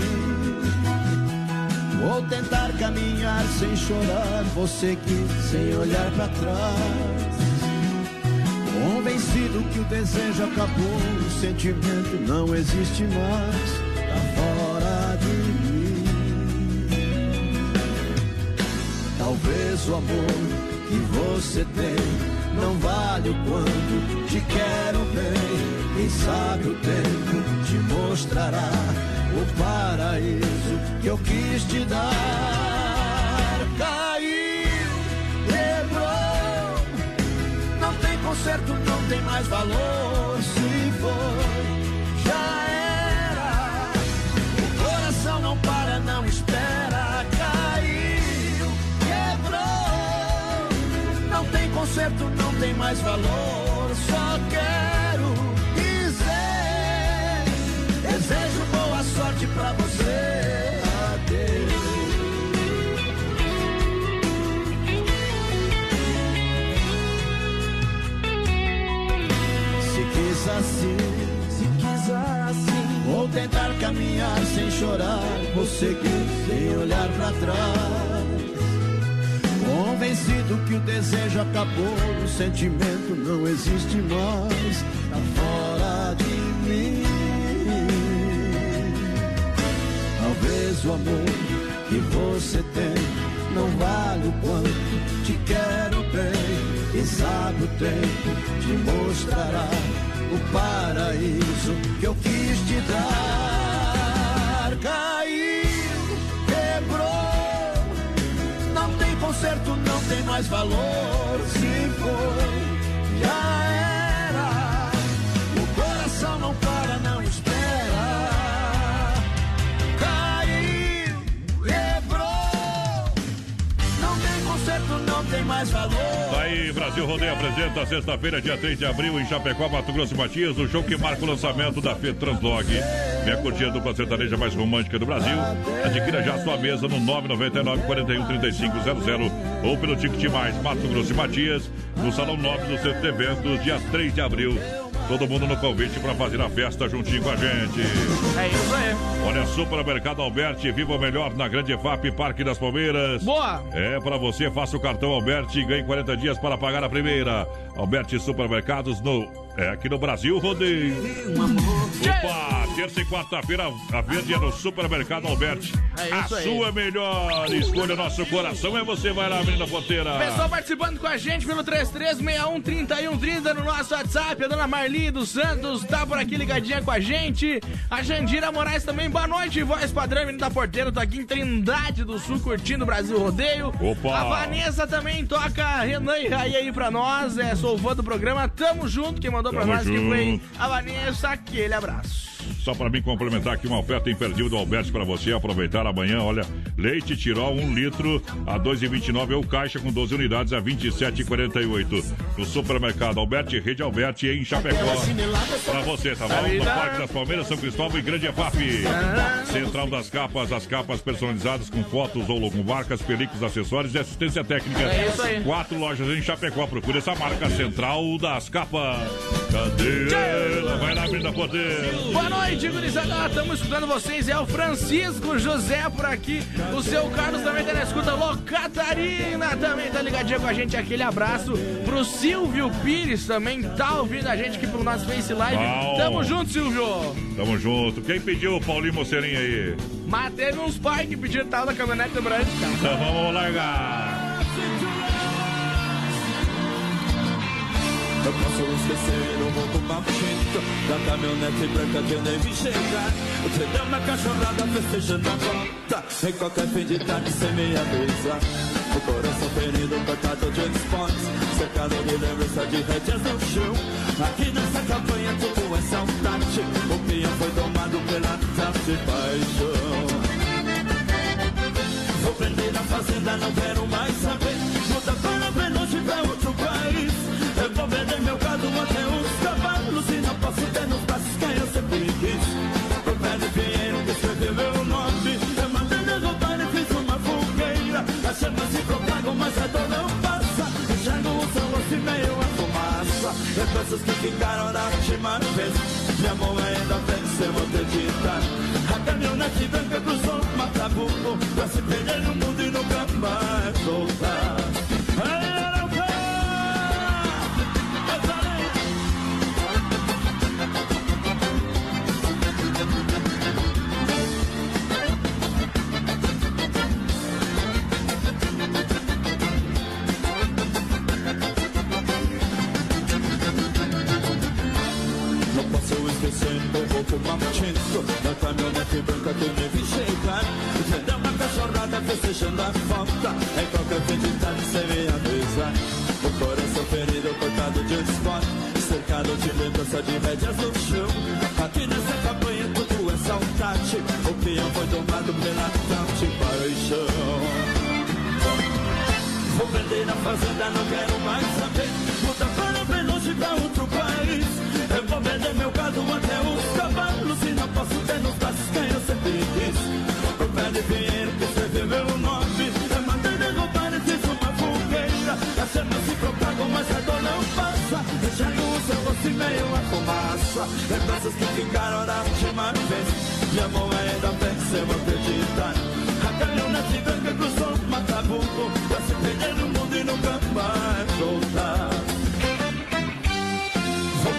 vou tentar caminhar sem chorar. Você quis sem olhar pra trás. Convencido que o desejo acabou, o sentimento não existe mais, tá fora de mim. Talvez o amor que você tem não vale o quanto te quero bem. Quem sabe o tempo te mostrará o paraíso que eu quis te dar. Caiu, quebrou. Não tem conserto, não tem mais valor. Se for, já era. O coração não para, não espera. Caiu, quebrou. Não tem conserto, não tem mais valor. Só quero Se quis assim, se assim, vou tentar caminhar sem chorar. vou seguir sem olhar pra trás. Convencido que o desejo acabou, o sentimento não existe mais, tá fora de mim. Talvez o amor que você tem não vale o quanto te quero bem. Quem sabe o tempo te mostrará o paraíso que eu quis te dar. Caiu, quebrou, não tem conserto, não tem mais valor. Se foi, já era. O coração não para, não espera. Caiu, quebrou, não tem conserto, não tem mais valor. Brasil Rodeio apresenta sexta-feira, dia 3 de abril, em Chapecó, Mato Grosso e Matias, o show que marca o lançamento da Fê Translog. Minha curtida dupla sertaneja mais romântica do Brasil. Adquira já sua mesa no 999 41 3500 ou pelo Ticket Mais Mato Grosso e Matias, no Salão 9 do Centro de Eventos, dia 3 de abril. Todo mundo no convite para fazer a festa juntinho com a gente. É isso aí. Olha, Supermercado Alberti, viva o melhor na Grande EFAP, Parque das Palmeiras. Boa! É para você, faça o cartão Alberti e ganhe 40 dias para pagar a primeira. Alberti Supermercados no é aqui no Brasil, rodeio. Opa, terça e quarta-feira, a verde é no Supermercado Alberti. É a aí. sua melhor escolha, nosso coração é você. Vai lá, menina ponteira. Pessoal participando com a gente pelo 33613130 no nosso WhatsApp. A dona Marli dos Santos tá por aqui ligadinha com a gente. A Jandira Moraes também. Boa noite, voz padrão, menino da porteira. Tô aqui em Trindade do Sul curtindo o Brasil Rodeio. Opa. A Vanessa também toca Renan e Raí aí pra nós. É, sou fã do programa. Tamo junto. Quem mandou pra Tamo nós que junto. foi a Vanessa. Aquele abraço. Só para mim complementar aqui uma oferta imperdível do Alberti para você aproveitar amanhã. Olha, leite tirol 1 litro a 2,29 ou caixa com 12 unidades a 27,48. No supermercado Alberti, Rede Alberti em Chapecó. Para você, tá bom? No Parque das Palmeiras, São Cristóvão e Grande EFAP. Central das capas, as capas personalizadas com fotos ou logomarcas, películas, acessórios e assistência técnica. É isso aí. Quatro lojas em Chapecó. Procure essa marca Central das Capas. Cadê ela? Vai lá, menina poder. Boa noite, gurizada. Estamos escutando vocês. É o Francisco José por aqui. O seu Carlos também tá na escuta. Lô Catarina também tá ligadinha com a gente. Aquele abraço pro Silvio Pires também tá ouvindo a gente aqui pelo nosso Face Live. Bom. Tamo junto, Silvio. Tamo junto. Quem pediu o Paulinho Moceirinho aí? Mas teve uns pais que pediram tal da caminhonete branca. Então vamos largar. Eu posso esquecer o roubo maldito Da caminhonete branca que eu nem vi chegar. Trem deu uma cachorrada festejando a volta Em qualquer fim de tarde sem meia mesa O coração ferido, cortado de esportes Cercado de lembrança de rédeas no chão. Aqui nessa campanha tudo é saudade. O peão foi tomado pela taça de paixão. Vou prender na fazenda, não quero mais Lembranças que ficaram da última vez. Minha mão ainda vence, eu vou acreditar A caminhonete branca cruzou o Matabuco Pra se perder no mundo e nunca mais voltar roubo maldito Da caminhonete branca que me vi chegar Vendeu uma cachorrada festejando a falta. Em qualquer fim de tarde sem minha mesa O coração ferido, cortado de esporte Cercado de lembrança de rédeas no chão. Aqui nessa campanha tudo é saudade. O peão foi tomado pela tal de paixão Vou vender a fazenda, não quero mais saber. Muda para bem longe pra outro país. Vou vender meu gado até os cavalos. E não posso ter nos braços quem eu sempre quis. O pé de pinheiro que escreveu meu nome. Eu mandei derrubar e fiz uma fogueira. As chamas se propagam, mas a dor não passa. Enxergo o seu rosto e meio a fumaça. Lembranças que ficaram da última vez. Minha mão ainda vence, eu acreditar. A caminhonete branca cruzou o Macabuco pra se perder no mundo e nunca mais voltar.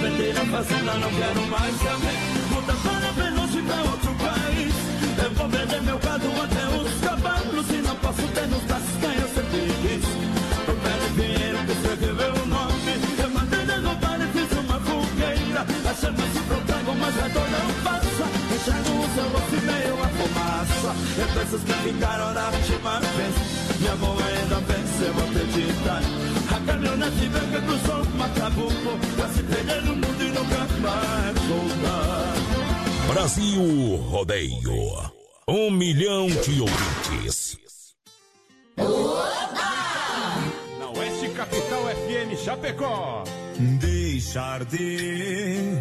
Vender a fazenda, não quero mais saber. Mudar para bem longe pra outro país. Eu vou vender meu gado até os cavalos e não posso ter nos braços quem eu sempre quis. O velho dinheiro que escreveu o nome. Eu mandei derrubar e fiz uma fogueira. A chama se propaga, mas a dor não passa. Enxergo o seu rosto meio a fumaça. Lembranças que ficaram na última vez. Minha mão ainda vence, eu acreditar. A caminhonete branca cruzou o Macabuco pra se perder no mundo e nunca mais voltar. Brasil Rodeio. Um milhão de ouvintes. Na Oeste Capital FM Chapecó. Deixar de.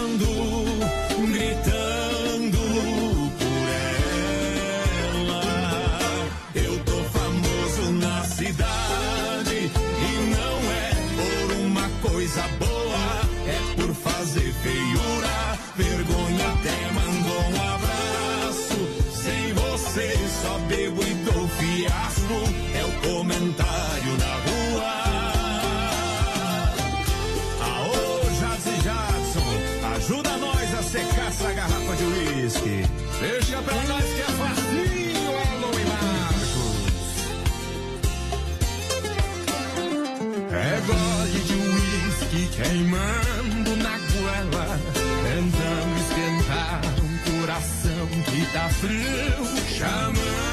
queimando na goela, tentando esquentar um coração que tá frio, chamando,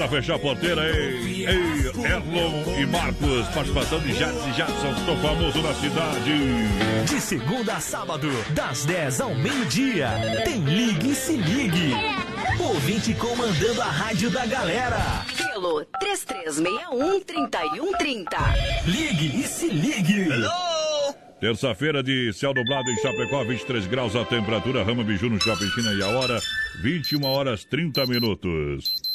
pra fechar a porteira, ei, ei, Erlon e Marcos, participação de Jadson e Jadson, tô famoso na cidade. De segunda a sábado, das 10 ao meio-dia, tem Ligue e Se Ligue. Ouvinte comandando a rádio da galera. Pelo 3361-3130. Ligue e Se Ligue. Terça-feira de céu nublado em Chapecó, 23 graus a temperatura, Rama Biju no Shopping China e a hora, 21 horas 30 minutos.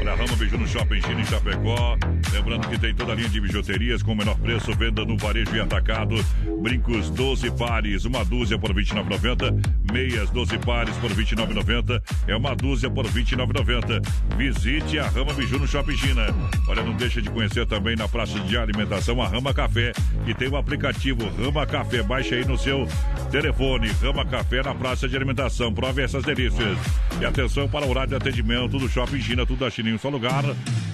Olha, Rama Biju no Shopping China em Chapecó. Lembrando que tem toda a linha de bijuterias com o menor preço, venda no varejo e atacado. Brincos 12 pares, uma dúzia por R$ 29,90. Meias 12 pares por R$ 29,90. É uma dúzia por R$ 29,90. Visite a Rama Biju no Shopping China. Olha, não deixa de conhecer também na praça de alimentação a Rama Café, que tem o aplicativo Rama Café. Baixe aí no seu telefone. Rama Café na praça de alimentação. Prove essas delícias. E atenção para o horário de atendimento do Shopping China, tudo da China em um só lugar.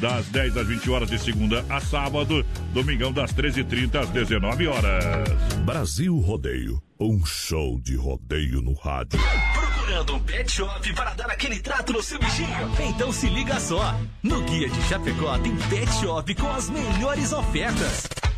Das 10 às 20 horas de segunda a sábado. Domingão das 13h30 às 19 horas. Brasil Rodeio. Um show de rodeio no rádio. Procurando um pet shop para dar aquele trato no seu bichinho? Então se liga só. No Guia de Chapecó tem pet shop com as melhores ofertas.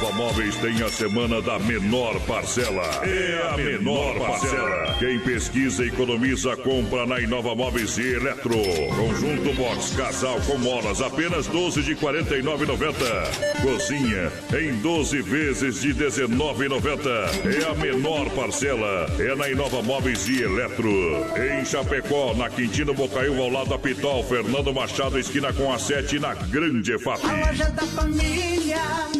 Inova Móveis tem a semana da menor parcela. É a menor parcela. Quem pesquisa e economiza, compra na Inova Móveis e Eletro. Conjunto Box Casal com molas, apenas 12 de 49,90. Cozinha em 12 vezes de 19,90. É a menor parcela. É na Inova Móveis e Eletro. Em Chapecó, na Quintino Bocaiúva, ao lado da Pitol, Fernando Machado, esquina com a 7, na Grande EFAP. A loja da família.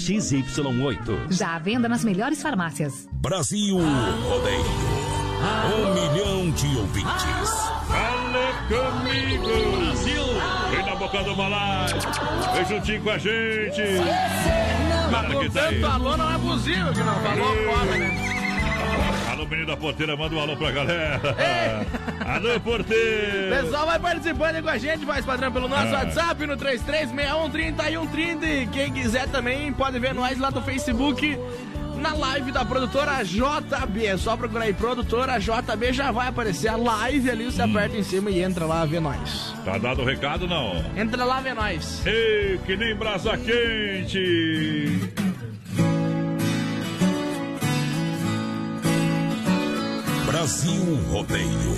XY8. Já à venda nas melhores farmácias. Brasil Rodeio. Um milhão de ouvintes. Fala comigo! Brasil! Vem na boca do malai! Vem juntinho com a gente! Mas com que tá alô não é possível que não falou fora, né? Alô, menino da porteira, manda um alô pra galera! Alô, porteiro! Pessoal, vai participando com a gente, vai padrão pelo nosso Ah. WhatsApp no 33613130 e quem quiser também pode ver nós lá no Facebook na live da produtora JB. É só procurar aí, produtora JB, já vai aparecer a live ali, você aperta em cima e entra lá ver nós. Tá dado o recado, não? Entra lá ver nós. Ei, que nem brasa quente! Brasil Rodeio.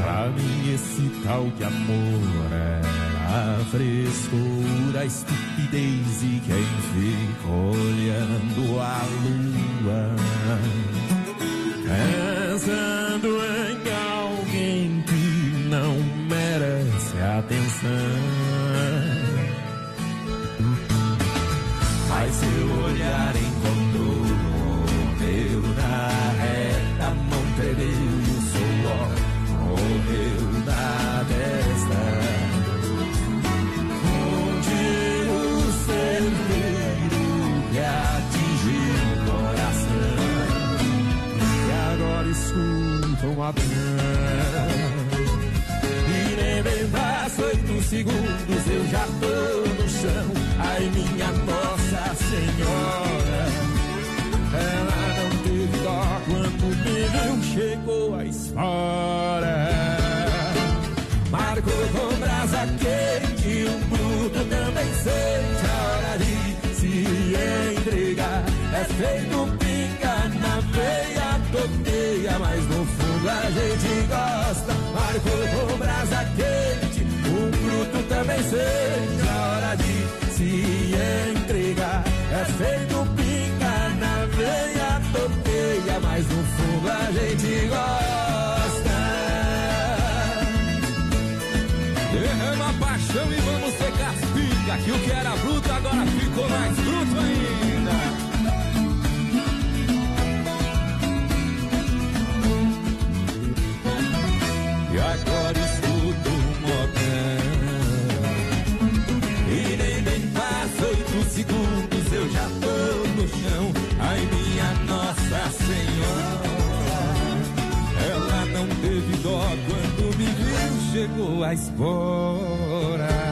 Pra mim esse tal de amor era a frescura, a estupidez e quem fica olhando a lua. Pensando em alguém que não merece atenção. Mas seu olhar encontrou e nem bem passa oito segundos eu já tô no chão. Ai, minha Nossa Senhora, ela não teve dó quando me viu, chegou a espora. Marcou com brasa quente, um bruto também sente a hora de se entregar. É feito gosta. Marcou com brasa quente, um bruto também sente a hora de se entregar. É feito pinga na veia, toteia, mas no fundo a gente gosta. Derrama paixão e vamos secar as pingas, que o que era bruto agora ficou mais bruto ainda. A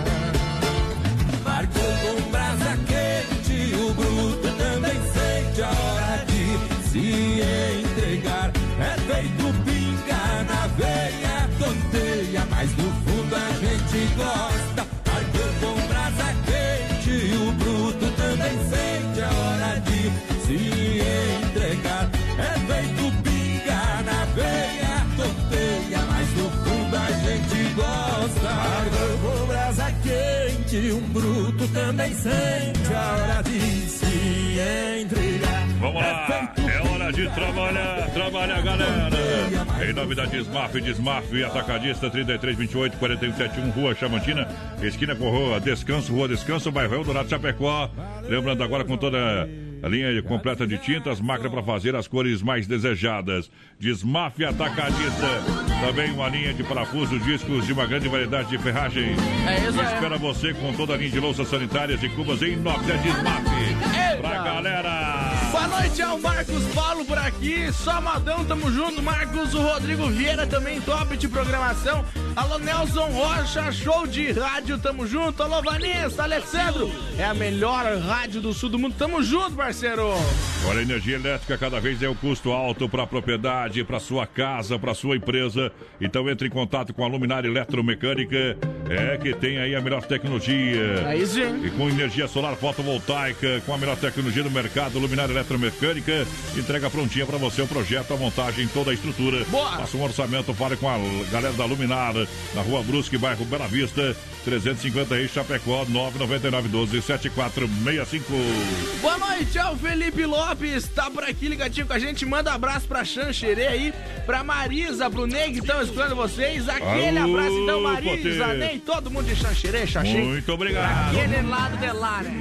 Vamos lá, é hora de trabalhar, trabalhar, galera. Em nome da Desmaf, Desmaf, Atacadista 3328 4171, Rua Chamantina, esquina com Rua Descanso, Rua Descanso, bairro Eldorado Chapecó. Lembrando agora com toda a linha completa de tintas, máquina para fazer as cores mais desejadas. Desmaf Atacadista. Também uma linha de parafusos, discos de uma grande variedade de ferragens. É isso aí. Espera você com toda a linha de louças sanitárias e cubas em nome da Desmaf. Pra noite, é o Marcos Paulo por aqui. Só modão, tamo junto. Marcos, o Rodrigo Vieira também, top de programação. Alô, Nelson Rocha, show de rádio, tamo junto. Alô, Vanessa, Alessandro, é a melhor rádio do sul do mundo. Tamo junto, parceiro. Olha, a energia elétrica cada vez é um custo alto para a propriedade, para sua casa, para sua empresa. Então entre em contato com a Luminária Eletromecânica, é que tem aí a melhor tecnologia. Aí sim. E com energia solar fotovoltaica, com a melhor tecnologia do mercado, Luminária Eletromecânica, entrega prontinha para você o projeto, a montagem, toda a estrutura. Boa. Faça um orçamento, fale com a galera da Na Rua Brusque, bairro Bela Vista, 350 aí, Chapecó, 999 12 7465. Boa noite, é o Felipe Lopes, tá por aqui ligadinho com a gente. Manda abraço pra Xanxerê aí, pra Marisa, pro Ney que estão escutando vocês. Aquele Alô, abraço então, Marisa, Potê. Ney, todo mundo de Xanxerê, Xaxim. Muito obrigado. Aquele lado de lá, né?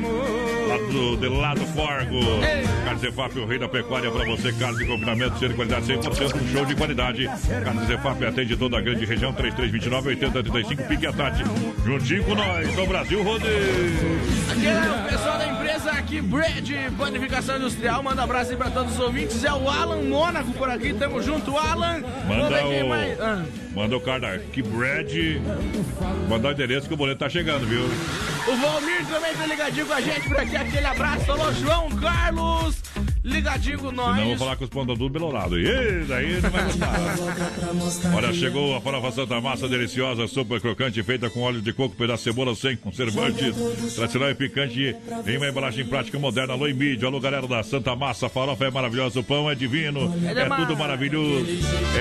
Lado, de lado Forgo. Carne Zefap, o rei da pecuária para você. Carne de confinamento, ser de qualidade 100%, um show de qualidade. Carne Zefap atende toda a grande região, 3329 8035 Pique a Tati. Juntinho com nós, no Brasil Rodeio. Aquele é o pessoal da empresa aqui, Brad Panificação Industrial. Manda abraço aí pra todos os ouvintes. É o Alan Mônaco por aqui, tamo junto, Alan. Manda o. mais. Ah. Manda o cara que Brad. Mandar o endereço que o boleto tá chegando, viu? O Valmir também tá ligadinho com a gente por aqui. Aquele abraço. Alô, João Carlos. Ligadinho com nós. Eu vou falar com os pontos do Belorado. E daí não vai gostar. Olha, chegou a farofa Santa Massa deliciosa, super crocante, feita com óleo de coco, pedaço de cebola sem conservantes. Tradicional e picante em uma embalagem prática moderna. Alô, mídia. Alô, galera da Santa Massa. A farofa é maravilhosa, o pão é divino. É É tudo maravilhoso.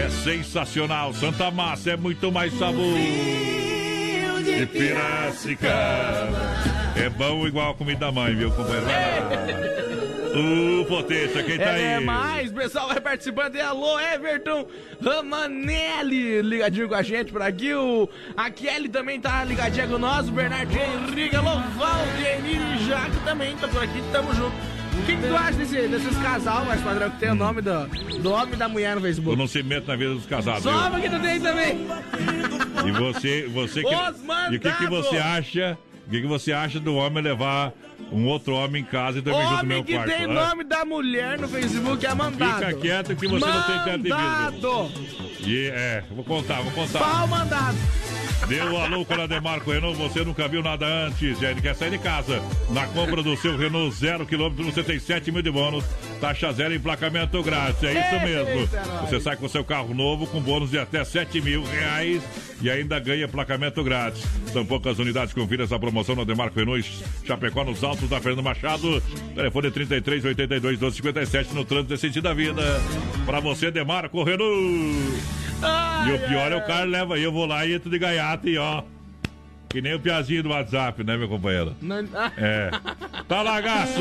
É sensacional. Santa Massa é muito mais sabor. De Piracicaba. É bom igual a comida da mãe, viu, companheiro? Ô, potência, quem tá É aí? mais, o pessoal vai participando. E alô, Everton Ramanelli, ligadinho com a gente por aqui. O, a Kelly também tá ligadinha com nós. O Bernardo Henrique, alô, Valdenir e Jaque também tá por aqui. Tamo junto. O que, que tu acha desse, desses casal, mais padrão, que tem o nome do, do homem e da mulher no Eu Facebook? não se meto na vida dos casados. Só que tu tem também. E você, você que. E o que, que você acha? O que, que você acha do homem levar um outro homem em casa e dormir junto no meu Homem que quarto? tem hã? nome da mulher no Facebook é mandado. Fica quieto que você não tem teto de vidro. Mandado. E é, vou contar, vou contar. Pau mandado. Deu alô com a Demarco Renault, você nunca viu nada antes. Já ele quer sair de casa. Na compra do seu Renault zero quilômetro, você tem 7 mil de bônus. Taxa zero emplacamento grátis. É isso mesmo. Eita, nós. Você sai com seu carro novo com bônus de até 7 mil reais e ainda ganha emplacamento grátis. São poucas unidades. Confira essa promoção na Demarco Renault Chapecó, nos altos da Fernando Machado. Telefone 33 82 12 57 no trânsito sentido da vida. Pra você, Demarco Renault. E o pior é o cara leva aí, eu vou lá e entro de gaiata e ó. Que nem o piazinho do WhatsApp, né, meu companheiro? Não- É. Tá lagaço!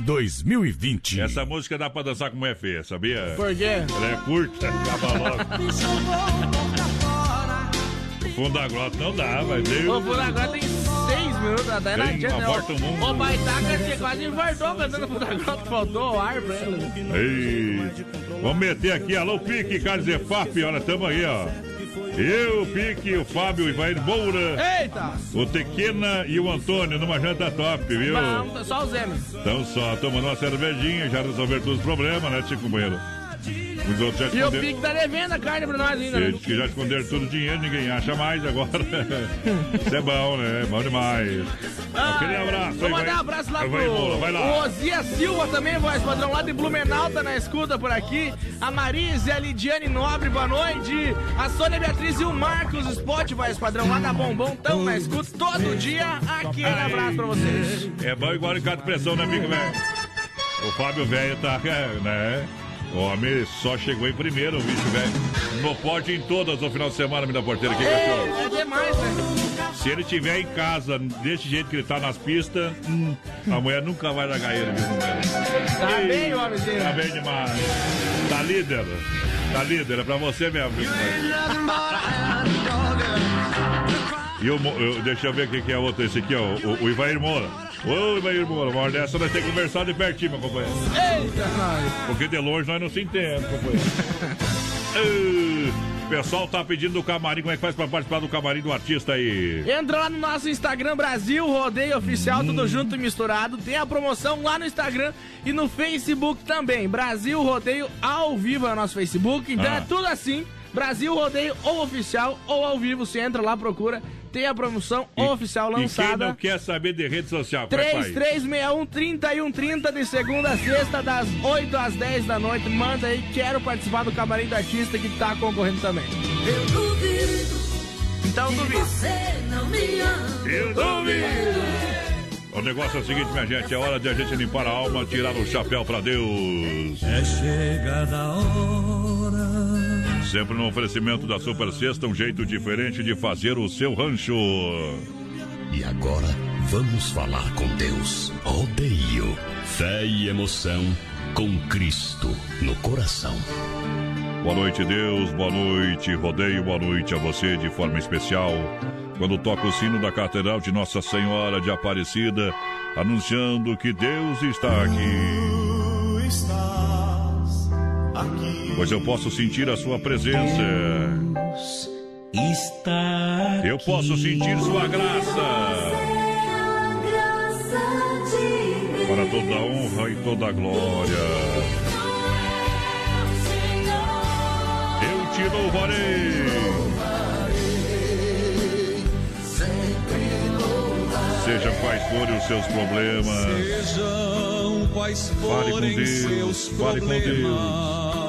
Porteira. Tour 2020. Essa música dá pra dançar como é feia, sabia? Por quê? Ela é curta, acaba logo. O fundo da grota não dá, mas deu. O fundo agora tem seis minutos, até não adianta. o mundo. O Baitaca tinha quase infartou cantando fundo da grota, faltou o ar pra ele. Ei, vamos meter aqui, alô Pique, Carlos Efap, olha, tamo aí, ó. Eu, o Pique, o Fábio, o Ivair Moura, Eita! O Tequena e o Antônio numa janta top, viu? Vamos, só os M. Então só, tomando uma cervejinha, já resolver todos os problemas, né, Chico Companheiro? Os outros já E o. Pique tá devendo a carne pra nós ainda, né? Eles que já esconderam todo o dinheiro, ninguém acha mais agora. Isso é bom, né? Bom demais. Aquele abraço Vou mandar um abraço lá Vai, pro Moura, vai lá. Osias Silva também, voz padrão, lá de Blumenau, tá na escuta por aqui. A Marise, a Lidiane Nobre, boa noite. A Sônia Beatriz e o Marcos Spot, voz padrão, lá da Bombom, tão na escuta todo dia. Aquele abraço pra vocês. É bom igual em de pressão, né, amigo, velho? O Fábio velho tá, é, né? O homem só chegou em primeiro, o bicho velho. No pódio em todas no final de semana, minha porteira. Que. É, é demais, né? Se ele tiver em casa, desse jeito que ele tá nas pistas, hum, a mulher nunca vai largar ele, viu, velho? Tá bem, homemzinho. Tá bem demais. Tá líder. Tá líder, é pra você mesmo. viu, E o, eu, deixa eu ver quem que é outro, esse aqui, ó, o, o Ivair Moura. Ô, Ivair Moura, uma hora dessa nós temos que conversar de pertinho, meu companheiro. Eita, nós. Porque de longe nós não se entendemos, companheiro. O pessoal tá pedindo do camarim, como é que faz pra participar do camarim do artista aí? Entra lá no nosso Instagram Brasil Rodeio Oficial, tudo junto e misturado. Tem a promoção lá no Instagram e no Facebook também. Brasil Rodeio ao vivo é o nosso Facebook. Então Ah. é tudo assim. Brasil Rodeio ou oficial ou ao vivo. Você entra lá, procura. Tem a promoção oficial E quem lançada. não quer saber de rede social, como é que faz? 3361-3130 de segunda a sexta, das 8 às 10 da noite. Manda aí, quero participar do camarim do artista que tá concorrendo também. Eu duvido. Então duvido. Você não me ama. Eu duvido. O negócio é o seguinte, minha gente, é hora de a gente limpar a alma, tirar o chapéu pra Deus. É chegada a hora. Sempre no oferecimento da Super Sexta, um jeito diferente de fazer o seu rancho. E agora vamos falar com Deus. Rodeio, fé e emoção com Cristo no coração. Boa noite, Deus. Boa noite, rodeio. Boa noite a você de forma especial. Quando toca o sino da Catedral de Nossa Senhora de Aparecida, anunciando que Deus está aqui. estás aqui. Pois eu posso sentir a sua presença. Está Eu posso sentir sua graça. Para toda a honra e toda a glória. Eu te louvarei. Sejam quais forem os seus problemas. Sejam quais Fale com forem Deus, seus fale com problemas.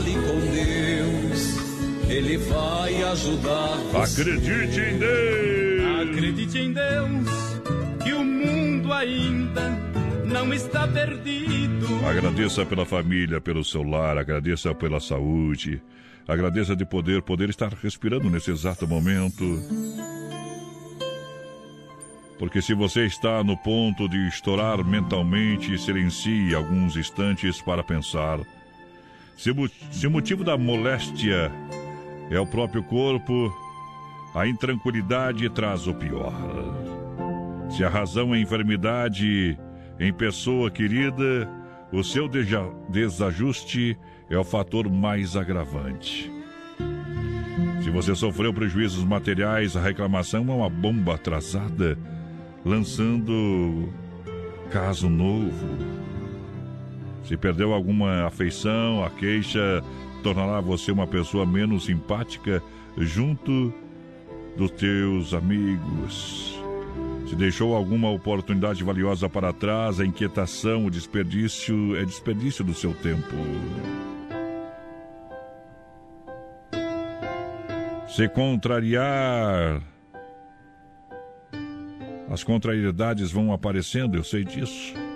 Fale com Deus. Ele vai ajudar você. Acredite em Deus. Acredite em Deus. Que o mundo ainda não está perdido. Agradeça pela família, pelo seu lar, agradeça pela saúde, agradeça de poder, poder estar respirando nesse exato momento. Porque se você está no ponto de estourar mentalmente, silencie alguns instantes para pensar. Se, se o motivo da moléstia é o próprio corpo. A intranquilidade traz o pior. Se a razão é enfermidade em pessoa querida, o seu desajuste é o fator mais agravante. Se você sofreu prejuízos materiais, a reclamação é uma bomba atrasada, lançando caso novo. Se perdeu alguma afeição, a queixa tornará você uma pessoa menos simpática junto dos teus amigos. Se deixou alguma oportunidade valiosa para trás, a inquietação, o desperdício é desperdício do seu tempo. Se contrariar, as contrariedades vão aparecendo, eu sei disso.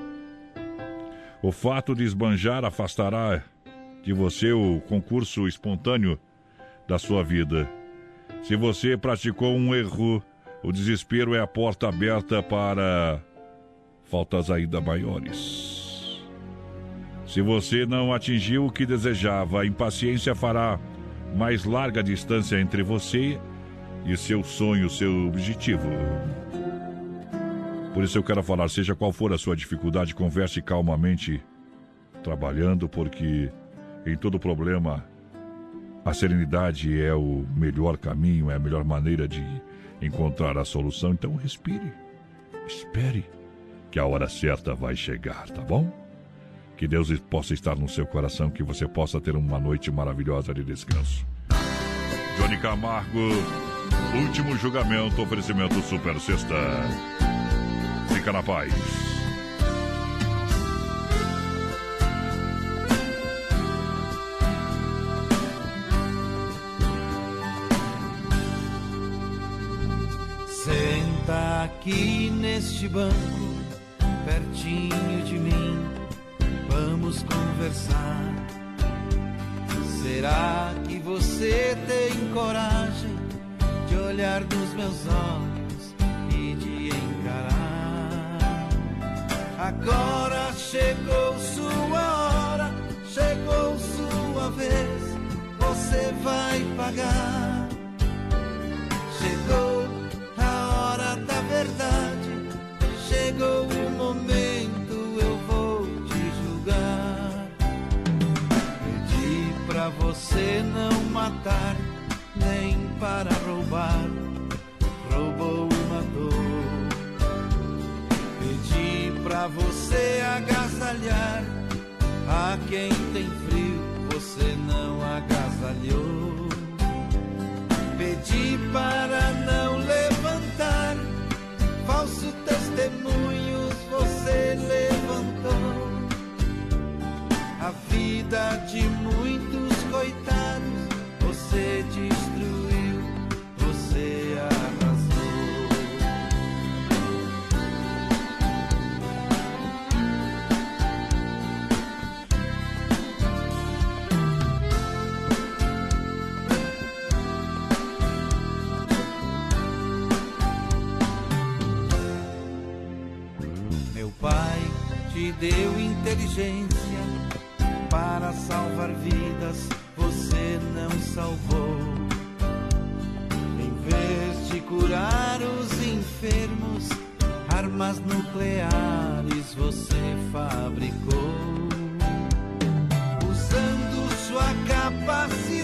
O fato de esbanjar afastará de você o concurso espontâneo da sua vida. Se você praticou um erro, o desespero é a porta aberta para faltas ainda maiores. Se você não atingiu o que desejava, a impaciência fará mais larga distância entre você e seu sonho, seu objetivo. Por isso eu quero falar, seja qual for a sua dificuldade, converse calmamente, trabalhando, porque em todo problema a serenidade é o melhor caminho, é a melhor maneira de encontrar a solução. Então respire, espere, que a hora certa vai chegar, tá bom? Que Deus possa estar no seu coração, que você possa ter uma noite maravilhosa de descanso. Johnny Camargo, último julgamento, oferecimento Super Sexta. Fica na paz. Senta aqui neste banco, pertinho de mim, vamos conversar. Será que você tem coragem de olhar nos meus olhos Agora chegou sua hora, chegou sua vez, você vai pagar. Chegou verdade. Chegou o momento, eu vou te julgar. Pedi pra você não matar, nem para roubar. Pra você agasalhar a quem tem frio, você não agasalhou. Pedi para não levantar falso testemunhos você levantou. A vida de deu inteligência para salvar vidas, você não salvou. Em vez de curar os enfermos, armas nucleares você fabricou. Usando sua capacidade,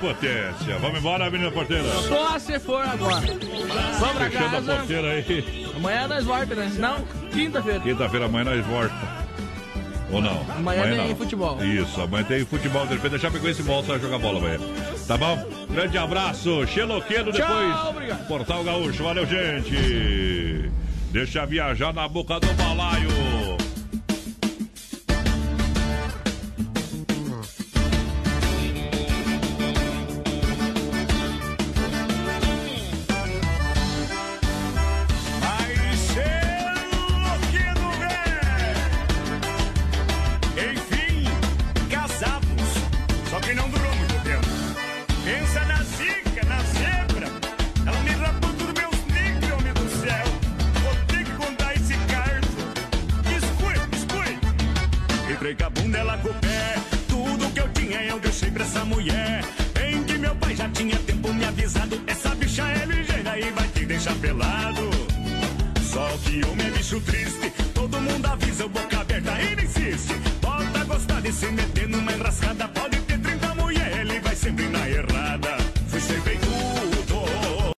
Potência. Vamos embora, menina porteira. Só se for agora. Vamos pra Fechando a casa. porteira aí. Amanhã nós volta, né? Não, quinta-feira. Quinta-feira, amanhã nós volta. Ou não? Amanhã tem não. futebol. Isso, amanhã tem futebol. De repente, deixar esse volta a jogar bola amanhã. Tá bom? Grande abraço. Xeloquedo Tchau, depois. obrigado. Portal Gaúcho. Valeu, gente. Deixa viajar na boca do balaio.